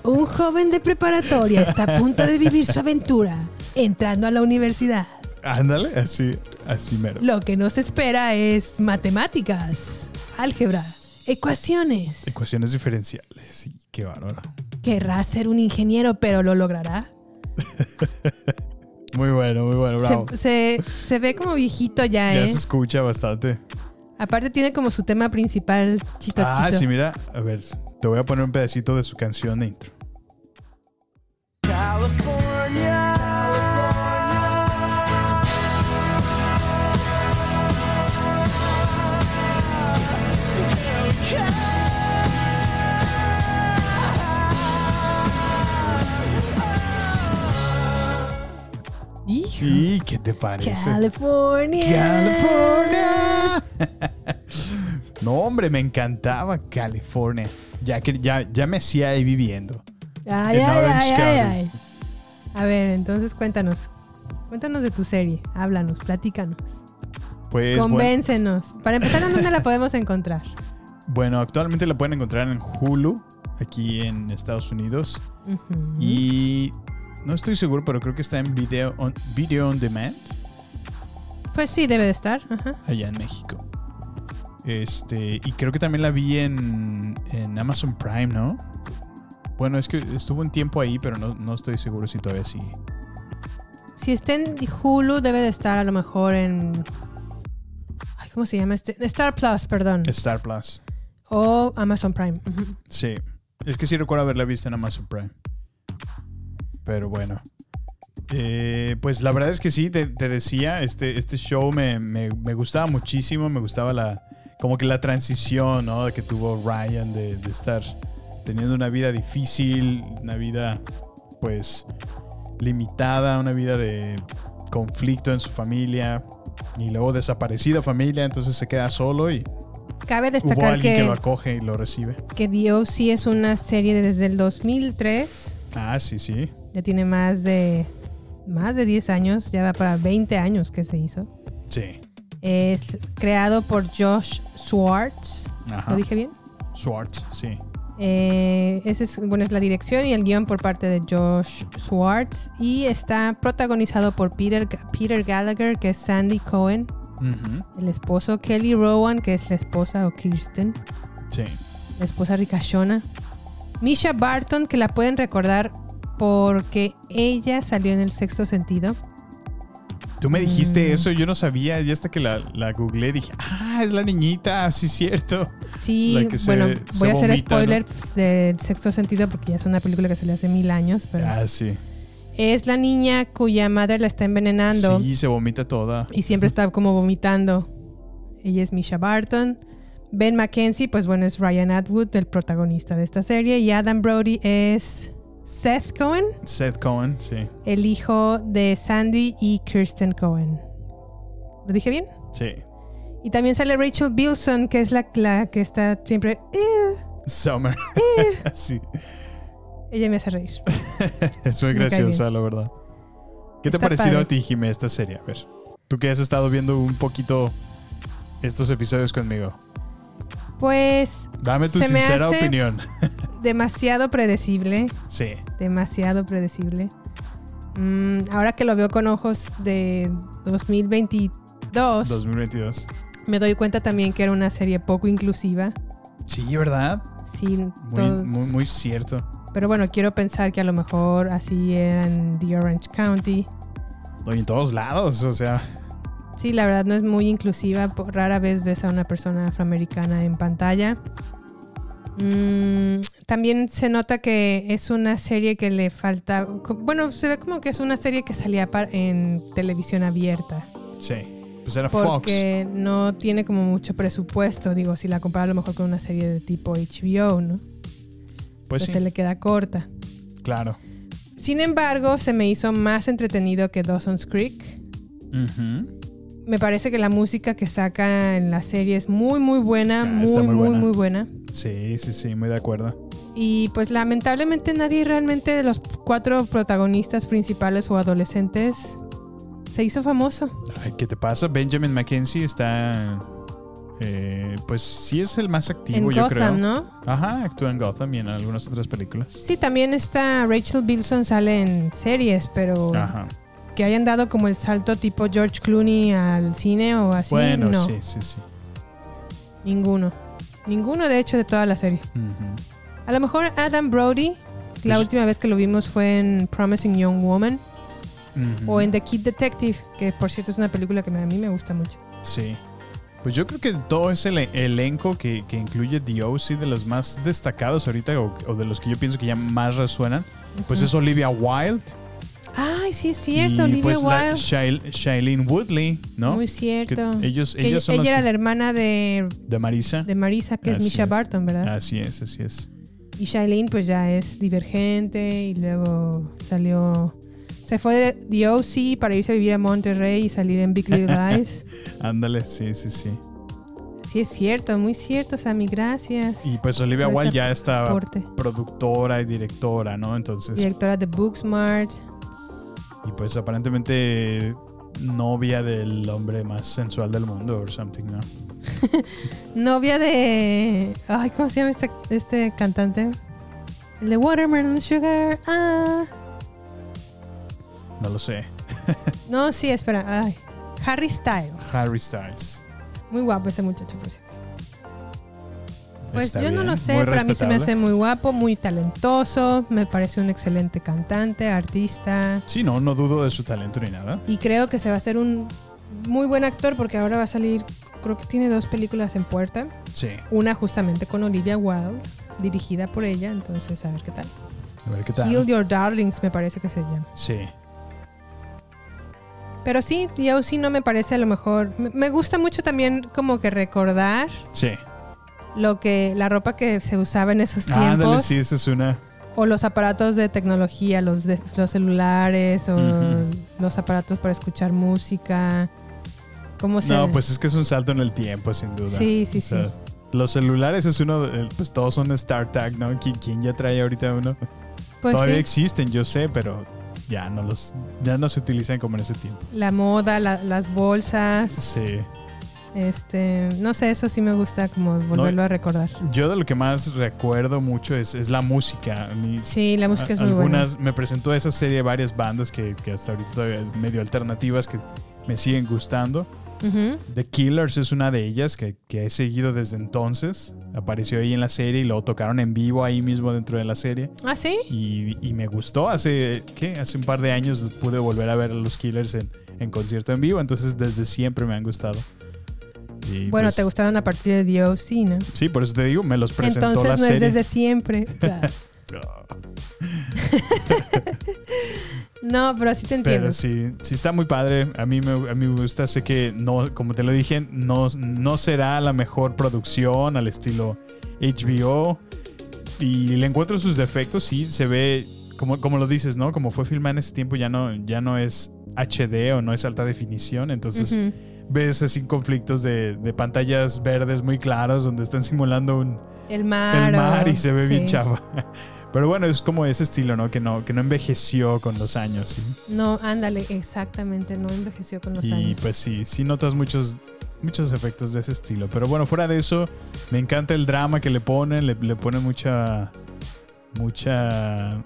Speaker 2: Un joven de preparatoria está a punto de vivir su aventura entrando a la universidad.
Speaker 3: Ándale, así, así mero.
Speaker 2: Lo que nos espera es matemáticas, álgebra, ecuaciones.
Speaker 3: Ecuaciones diferenciales, sí, qué bárbaro.
Speaker 2: Querrá ser un ingeniero, pero lo logrará. [laughs]
Speaker 3: Muy bueno, muy bueno, bravo.
Speaker 2: Se, se- se ve como viejito ya,
Speaker 3: ya
Speaker 2: ¿eh?
Speaker 3: se escucha bastante.
Speaker 2: Aparte tiene como su tema principal chito
Speaker 3: Ah,
Speaker 2: chito.
Speaker 3: sí, mira, a ver, te voy a poner un pedacito de su canción de intro. ¿Y qué te parece?
Speaker 2: California.
Speaker 3: California. [laughs] no, hombre, me encantaba California. Ya que ya, ya me hacía ahí viviendo.
Speaker 2: Ay, ay, ay, ay. A ver, entonces cuéntanos. Cuéntanos de tu serie. Háblanos, platícanos.
Speaker 3: Pues bueno,
Speaker 2: Convéncenos. Para empezar, ¿en dónde la podemos encontrar?
Speaker 3: bueno, actualmente la pueden encontrar en Hulu, aquí en Estados Unidos. Y no estoy seguro, pero creo que está en Video on, video on Demand,
Speaker 2: Pues sí, debe de estar. Ajá.
Speaker 3: allá en México. Este, y creo que también la vi en, en Amazon Prime, ¿no? Bueno, es que estuvo un tiempo ahí, pero no, no estoy seguro si todavía sigue.
Speaker 2: Si está en Hulu, debe de estar a lo mejor en. Ay, ¿Cómo se llama este? Star Plus, perdón.
Speaker 3: Star Plus.
Speaker 2: O Amazon Prime.
Speaker 3: Sí. Es que sí recuerdo haberla visto en Amazon Prime. Pero bueno. Eh, pues la verdad es que sí, te, te decía, este, este show me, me- me gustaba muchísimo, me gustaba la, como que la transición, ¿no? Que tuvo Ryan de, de estar teniendo una vida difícil, una vida, pues, limitada, una vida de conflicto en su familia y luego desaparecida familia, entonces se queda solo y
Speaker 2: Cabe
Speaker 3: hubo
Speaker 2: destacar
Speaker 3: alguien que...
Speaker 2: que,
Speaker 3: lo acoge y lo recibe.
Speaker 2: que The sí es una serie desde el 2003.
Speaker 3: Ah, sí, sí.
Speaker 2: Ya tiene más de. Más de 10 años. Ya va para 20 años que se hizo.
Speaker 3: Sí.
Speaker 2: Es creado por Josh Swartz.
Speaker 3: Ajá.
Speaker 2: ¿Lo dije bien?
Speaker 3: Schwartz, sí.
Speaker 2: Eh, ese es, bueno, es la dirección y el guion por parte de Josh Swartz. Y está protagonizado por Peter, Peter Gallagher, que es Sandy Cohen. El esposo Kelly Rowan, que es la esposa o Kirsten.
Speaker 3: Sí.
Speaker 2: La esposa ricachona. Misha Barton, que la pueden recordar porque ella salió en el sexto sentido.
Speaker 3: Tú me dijiste
Speaker 2: Mm.
Speaker 3: eso, yo no sabía, y hasta que la, la googleé dije, ah, es la niñita, sí, cierto.
Speaker 2: Sí,
Speaker 3: La que se-
Speaker 2: bueno,
Speaker 3: se
Speaker 2: voy a hacer
Speaker 3: vomita, ¿no?
Speaker 2: spoiler pues, del sexto sentido porque ya es una película que salió hace mil años, pero
Speaker 3: Ah, sí.
Speaker 2: es la niña cuya madre la está envenenando
Speaker 3: Sí, se vomita toda.
Speaker 2: y siempre está como vomitando. Ella es Misha Barton. Ben Mackenzie, pues bueno, es Ryan Atwood, el protagonista de esta serie. Y Adam Brody es Seth Cohen,
Speaker 3: Seth Cohen, sí.
Speaker 2: el hijo de Sandy y Kirsten Cohen. ¿Lo dije bien?
Speaker 3: Sí.
Speaker 2: Y también sale Rachel Bilson, que es la, la que está siempre... "Eh".
Speaker 3: Summer. [laughs] sí.
Speaker 2: Ella me hace reír. [laughs]
Speaker 3: Es muy
Speaker 2: Me
Speaker 3: graciosa, la verdad. ¿Qué te ha parecido
Speaker 2: padre.
Speaker 3: a ti, Jimé, esta serie? A ver. Tú que has estado viendo un poquito estos episodios conmigo.
Speaker 2: Pues
Speaker 3: Dame tu sincera
Speaker 2: hace-
Speaker 3: opinión.
Speaker 2: Demasiado predecible.
Speaker 3: sí.
Speaker 2: demasiado predecible. Mm, ahora que lo veo con ojos de 2022,
Speaker 3: 2022.
Speaker 2: me doy cuenta también que era una serie poco inclusiva.
Speaker 3: Sí, ¿verdad?
Speaker 2: Sin
Speaker 3: Muy, muy, muy cierto.
Speaker 2: Pero bueno, quiero pensar que a lo mejor así era en The Orange County.
Speaker 3: Y en todos lados, o sea.
Speaker 2: Sí, la verdad no es muy inclusiva. Rara vez ves a una persona afroamericana en pantalla. Mm, también se nota que es una serie que le falta. Bueno, se ve como que es una serie que salía en televisión abierta.
Speaker 3: Sí. Pues era Fox.
Speaker 2: Porque no tiene como mucho presupuesto. Digo, si la compara a lo mejor con una serie de tipo HBO, ¿no?
Speaker 3: Pues sí.
Speaker 2: se le queda corta.
Speaker 3: Claro.
Speaker 2: Sin embargo, se me hizo más entretenido que Dawson's Creek.
Speaker 3: Ujú.
Speaker 2: Me parece que la música que saca en la serie es muy, muy buena.
Speaker 3: Ah,
Speaker 2: muy,
Speaker 3: está muy
Speaker 2: muy,
Speaker 3: buena.
Speaker 2: muy buena.
Speaker 3: Sí, sí, sí, muy de acuerdo.
Speaker 2: Y pues lamentablemente nadie realmente de los cuatro protagonistas principales o adolescentes se hizo famoso.
Speaker 3: Ay, ¿Qué te pasa? Benjamin Mackenzie está. eh, pues sí es el más activo,
Speaker 2: En
Speaker 3: yo
Speaker 2: Gotham,
Speaker 3: creo.
Speaker 2: ¿no?
Speaker 3: Ajá, actúa en Gotham y en algunas otras películas.
Speaker 2: Sí, también está Rachel Bilson sale en series, pero
Speaker 3: Ajá.
Speaker 2: que hayan dado como el salto tipo George Clooney al cine o así,
Speaker 3: bueno,
Speaker 2: no,
Speaker 3: sí, sí, sí.
Speaker 2: ninguno. Ninguno de hecho de toda la serie. A lo mejor Adam Brody, la
Speaker 3: Pues-
Speaker 2: última vez que lo vimos fue en Promising Young Woman
Speaker 3: Ujú.
Speaker 2: o en The Kid Detective, que por cierto es una película que a mí me gusta mucho.
Speaker 3: Sí. Pues yo creo que todo ese ele- elenco que, que incluye The O.C. de los más destacados ahorita o, o de los que yo pienso que ya más resuenan, pues
Speaker 2: Ujú.
Speaker 3: es Olivia Wilde.
Speaker 2: Ay, sí es cierto,
Speaker 3: y
Speaker 2: Olivia
Speaker 3: pues
Speaker 2: Wilde.
Speaker 3: Shail- Shailene Woodley, ¿no?
Speaker 2: Muy cierto.
Speaker 3: Que ellos,
Speaker 2: Que
Speaker 3: ellos son
Speaker 2: ella era
Speaker 3: que-
Speaker 2: la hermana de,
Speaker 3: de Marisa.
Speaker 2: de Marisa, que es
Speaker 3: Así
Speaker 2: Misha
Speaker 3: es.
Speaker 2: Barton, ¿verdad?
Speaker 3: Así es, así es.
Speaker 2: Y Shailene pues ya es divergente y luego salió... Se fue de The O.C. para irse a vivir a Monterrey y salir en Big Little [laughs] Lies.
Speaker 3: Ándale, sí, sí, sí.
Speaker 2: Sí es cierto, muy cierto, Sammy, gracias.
Speaker 3: Y pues Olivia Wilde ya está productora y directora, ¿no? Entonces,
Speaker 2: Directora de Booksmart.
Speaker 3: y pues aparentemente novia del hombre más sensual del mundo o something, ¿no? [laughs]
Speaker 2: Novia de... Ay, ¿cómo se llama este, este cantante? El de Watermelon Sugar. Ah.
Speaker 3: No lo sé.
Speaker 2: No, sí, espera. Ay. Harry Styles.
Speaker 3: Harry Styles.
Speaker 2: Muy guapo ese muchacho, por cierto. Pues
Speaker 3: Está
Speaker 2: yo no lo sé,
Speaker 3: muy
Speaker 2: pero a mí se me hace muy guapo, muy talentoso, me parece un excelente cantante, artista
Speaker 3: Sí, no, no dudo de su talento ni nada.
Speaker 2: y creo que se va a hacer un muy buen actor porque ahora va a salir, creo que tiene dos películas en puerta,
Speaker 3: Sí.
Speaker 2: una justamente con Olivia Wilde, dirigida por ella, entonces a ver qué tal.
Speaker 3: A ver qué tal.
Speaker 2: Kill Your Darlings me parece que se llama.
Speaker 3: Sí.
Speaker 2: Pero sí, yo sí no me parece a lo mejor, me- me gusta mucho también como que recordar
Speaker 3: Sí.
Speaker 2: Lo que la ropa que se usaba en esos tiempos.
Speaker 3: Ándale, sí, esa es una.
Speaker 2: O los aparatos de tecnología, los, de, los celulares o los aparatos para escuchar música. ¿Cómo se
Speaker 3: No, pues es que es un salto en el tiempo, sin duda.
Speaker 2: Sí, sí, sí.
Speaker 3: Los celulares es uno, pues todos son StarTag, ¿no? ¿Qui- ¿Quién ya trae ahorita uno?
Speaker 2: Pues
Speaker 3: Todavía
Speaker 2: sí.
Speaker 3: existen, yo sé, pero ya no los, ya no se utilizan como en ese tiempo.
Speaker 2: La moda, la- las bolsas.
Speaker 3: Sí.
Speaker 2: Este, no sé, eso sí me gusta como volverlo a recordar.
Speaker 3: Yo de lo que más recuerdo mucho es, es la música.
Speaker 2: Sí, la música es
Speaker 3: a-
Speaker 2: muy buena.
Speaker 3: algunas, Me presentó esa serie varias bandas que, que hasta ahorita todavía medio alternativas que me siguen gustando. The Killers es una de ellas que, que he seguido desde entonces. Apareció ahí en la serie y luego tocaron en vivo ahí mismo dentro de la serie.
Speaker 2: ¿Ah, sí?
Speaker 3: Y, y me gustó. Hace, ¿qué? Hace un par de años pude volver a ver a los Killers en, en concierto en vivo. Entonces desde siempre me han gustado. Y,
Speaker 2: Bueno,
Speaker 3: pues,
Speaker 2: te gustaron a partir de Dios, sí, ¿no?
Speaker 3: Sí, por eso te digo, me los presentó
Speaker 2: Entonces
Speaker 3: la
Speaker 2: no
Speaker 3: serie.
Speaker 2: es desde siempre. [laughs] Claro. [laughs] no, pero sí te entiendo.
Speaker 3: Pero sí, sí está muy padre. A mí me, a mí me gusta. Sé que no, como te lo dije, no, no será la mejor producción al estilo HBO. Y le encuentro sus defectos. Sí, se ve, como, como lo dices, ¿no? Como fue filmada en ese tiempo, ya no, ya no es HD o no es alta definición. Entonces. Ves así conflictos de, de pantallas verdes muy claros donde están simulando un,
Speaker 2: El mar.
Speaker 3: el mar y se ve bien chava. [laughs] Pero bueno, es como ese estilo, ¿no? Que no, que no envejeció con los años. ¿sí?
Speaker 2: No, ándale, exactamente, no envejeció con los
Speaker 3: Y
Speaker 2: años.
Speaker 3: pues sí, sí notas muchos, muchos efectos de ese estilo. Pero bueno, fuera de eso, me encanta el drama que le ponen. Le, le ponen mucha. Mucha.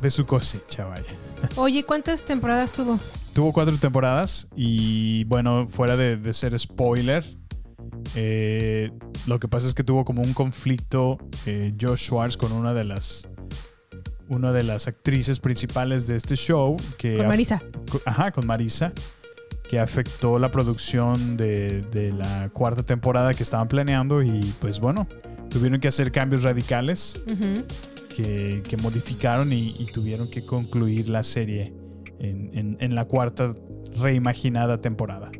Speaker 3: De su cosecha, vaya.
Speaker 2: Oye, ¿cuántas temporadas tuvo?
Speaker 3: Tuvo cuatro temporadas y bueno, fuera de, de ser spoiler, eh, lo que pasa es que tuvo como un conflicto eh, Josh Schwartz con una de las una de las actrices principales de este show que
Speaker 2: Con Marisa.
Speaker 3: co- ajá, con Marisa que afectó la producción de, de la cuarta temporada que estaban planeando y pues bueno, tuvieron que hacer cambios radicales. Que, que modificaron y, y tuvieron que concluir la serie en, en- en la cuarta reimaginada temporada.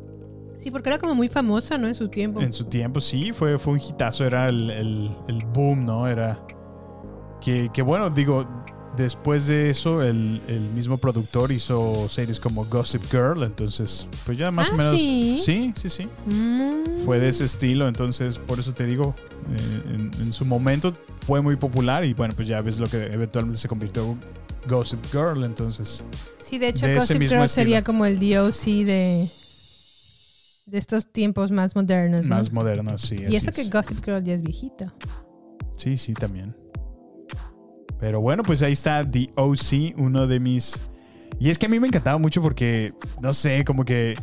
Speaker 2: Sí, porque era como muy famosa, ¿no? En su tiempo.
Speaker 3: En su tiempo sí, fue, fue un hitazo, era el, el- el boom, ¿no? Era que, que bueno, digo, después de eso el, el mismo productor hizo series como Gossip Girl, entonces pues ya más
Speaker 2: Ah,
Speaker 3: o menos...
Speaker 2: ¿sí?
Speaker 3: Sí, sí, sí.
Speaker 2: Mm.
Speaker 3: Fue de ese estilo, entonces por eso te digo, en, en su momento fue muy popular y bueno, pues ya ves lo que eventualmente se convirtió Gossip Girl, entonces.
Speaker 2: Sí, de hecho,
Speaker 3: de
Speaker 2: Gossip Girl
Speaker 3: estilo.
Speaker 2: sería como el DOC de, de estos tiempos más modernos. ¿no?
Speaker 3: Más moderno, sí.
Speaker 2: y eso que. Gossip Girl ya es viejito.
Speaker 3: Sí, sí, también. Pero bueno, pues ahí está The OC, uno de mis... Y es que a mí me encantaba mucho porque, no sé, como que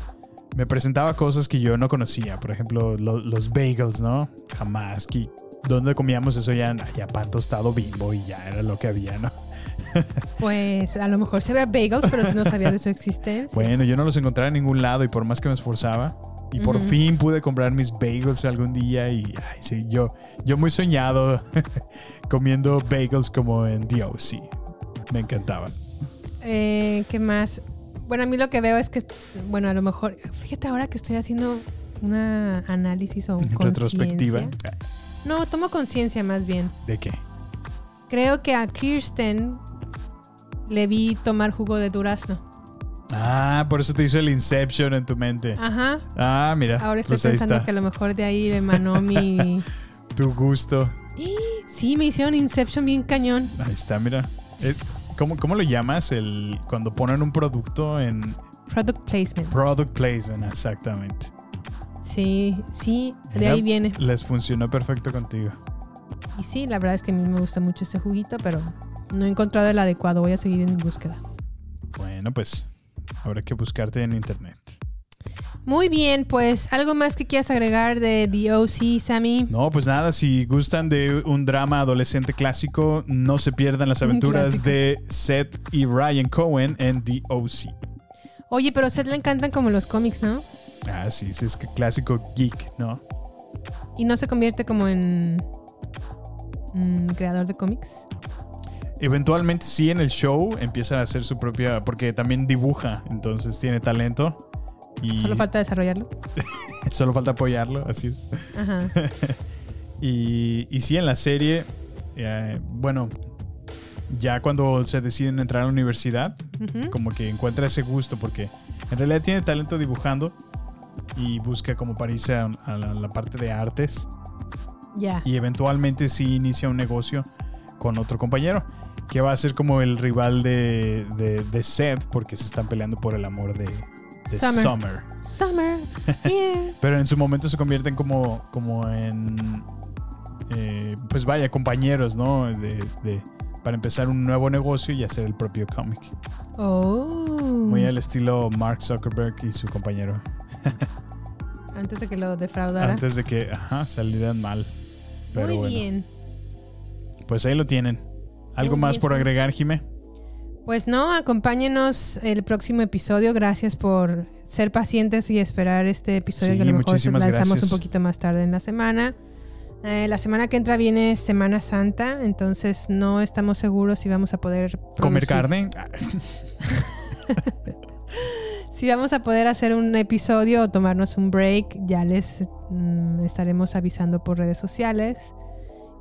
Speaker 3: me presentaba cosas que yo no conocía. Por ejemplo, lo- los bagels, ¿no? Jamás. Que, ¿Dónde comíamos eso? Ya, ya pan tostado bimbo y ya era lo que había, ¿no? [laughs]
Speaker 2: Pues a lo mejor se ve bagels, pero tú no sabías de su existencia.
Speaker 3: Bueno, yo no los encontraba en ningún lado y por más que me esforzaba. Y por fin pude comprar mis bagels algún día y ay, sí, yo, yo muy soñado [laughs] comiendo bagels como en The OC. Me encantaba.
Speaker 2: Eh, ¿Qué más? Bueno, a mí lo que veo es que, bueno, a lo mejor, fíjate ahora que estoy haciendo una análisis o
Speaker 3: Retrospectiva.
Speaker 2: No, tomo conciencia más bien.
Speaker 3: ¿De qué?
Speaker 2: Creo que a Kirsten le vi tomar jugo de durazno.
Speaker 3: Ah, por eso te hizo el Inception en tu mente.
Speaker 2: Ajá.
Speaker 3: Ah, mira.
Speaker 2: Ahora estoy
Speaker 3: pues
Speaker 2: pensando que a lo mejor de ahí emanó mi... [laughs]
Speaker 3: Tu gusto.
Speaker 2: Y sí, me hicieron Inception bien cañón.
Speaker 3: Ahí está, mira. Es- ¿cómo, ¿Cómo lo llamas? El, cuando ponen un producto en
Speaker 2: Product placement.
Speaker 3: product placement, exactamente.
Speaker 2: Sí, sí, de
Speaker 3: Mira,
Speaker 2: ahí viene.
Speaker 3: Les funcionó perfecto contigo.
Speaker 2: Y sí, la verdad es que a mí me gusta mucho este juguito, pero no he encontrado el adecuado. Voy a seguir en mi búsqueda.
Speaker 3: Bueno, pues habrá que buscarte en internet.
Speaker 2: Muy bien, pues algo más que quieras agregar de The OC, Sammy.
Speaker 3: No, pues nada, si gustan de un drama adolescente clásico, no se pierdan las aventuras de Seth y Ryan Cohen en The O.C.
Speaker 2: Oye, pero a Seth le encantan como los cómics, ¿no?
Speaker 3: Ah, sí, sí, es que clásico geek, ¿no?
Speaker 2: Y no se convierte como en mm, creador de cómics.
Speaker 3: Eventualmente sí en el show empieza a hacer su propia, porque también dibuja, entonces tiene talento. Y
Speaker 2: Solo falta desarrollarlo. [laughs]
Speaker 3: solo falta apoyarlo, así es.
Speaker 2: Ajá. [laughs]
Speaker 3: y, y sí, en la serie, eh, bueno, ya cuando se deciden entrar a la universidad, como que encuentra ese gusto, porque en realidad tiene talento dibujando y busca como para irse a, a la, la parte de artes.
Speaker 2: Ya.
Speaker 3: Y eventualmente sí inicia un negocio con otro compañero, que va a ser como el rival de, de, de Seth, porque se están peleando por el amor de, de
Speaker 2: Summer.
Speaker 3: Summer.
Speaker 2: Summer. [laughs] Yeah.
Speaker 3: Pero en su momento se convierten como, como en. eh, pues vaya, compañeros, ¿no? De, de- para empezar un nuevo negocio y hacer el propio cómic.
Speaker 2: Oh.
Speaker 3: Muy al estilo Mark Zuckerberg y su compañero. [laughs]
Speaker 2: Antes de que lo defraudara.
Speaker 3: Antes de que ajá, salieran mal. Pero
Speaker 2: Muy
Speaker 3: bueno,
Speaker 2: bien.
Speaker 3: pues ahí lo tienen. ¿Algo
Speaker 2: Muy
Speaker 3: más
Speaker 2: bien,
Speaker 3: por
Speaker 2: Sam.
Speaker 3: agregar, Jime?
Speaker 2: Pues no, acompáñenos el próximo episodio. Gracias por ser pacientes y esperar este episodio
Speaker 3: Sí,
Speaker 2: que a lo mejor lanzamos
Speaker 3: gracias.
Speaker 2: un poquito más tarde en la semana. Eh, la semana que entra viene Semana Santa, entonces no estamos seguros si vamos a poder
Speaker 3: ¿Comer carne? [laughs]
Speaker 2: Si vamos a poder hacer un episodio o tomarnos un break, ya les mm, estaremos avisando por redes sociales.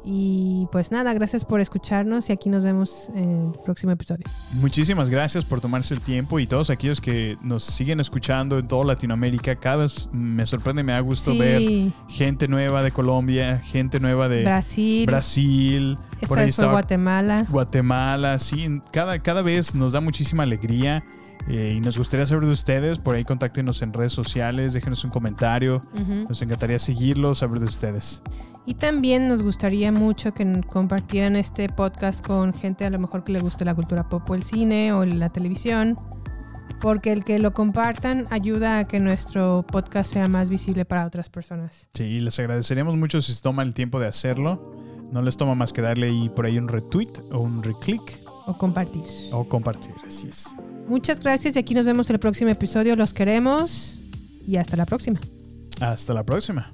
Speaker 2: Y pues nada, gracias por escucharnos y aquí nos vemos en el próximo episodio.
Speaker 3: Muchísimas gracias por tomarse el tiempo y todos aquellos que nos siguen escuchando en toda Latinoamérica. Cada vez me sorprende, me da gusto
Speaker 2: Sí.
Speaker 3: ver gente nueva de Colombia, gente nueva de
Speaker 2: Brasil.
Speaker 3: Brasil.
Speaker 2: Esta vez fue Guatemala.
Speaker 3: Guatemala, sí. Cada, cada vez nos da muchísima alegría eh, y nos gustaría saber de ustedes. Por ahí contáctenos en redes sociales, déjenos un comentario. Nos encantaría seguirlos, saber de ustedes.
Speaker 2: Y también nos gustaría mucho que compartieran este podcast con gente a lo mejor que le guste la cultura pop o el cine o la televisión. Porque el que lo compartan ayuda a que nuestro podcast sea más visible para otras personas.
Speaker 3: Sí, les agradeceríamos mucho si se toman el tiempo de hacerlo. No les toma más que darle ahí por ahí un retweet o un reclick
Speaker 2: O compartir.
Speaker 3: o compartir. Así es.
Speaker 2: Muchas gracias y aquí nos vemos en el próximo episodio. Los queremos y hasta la próxima.
Speaker 3: Hasta la próxima.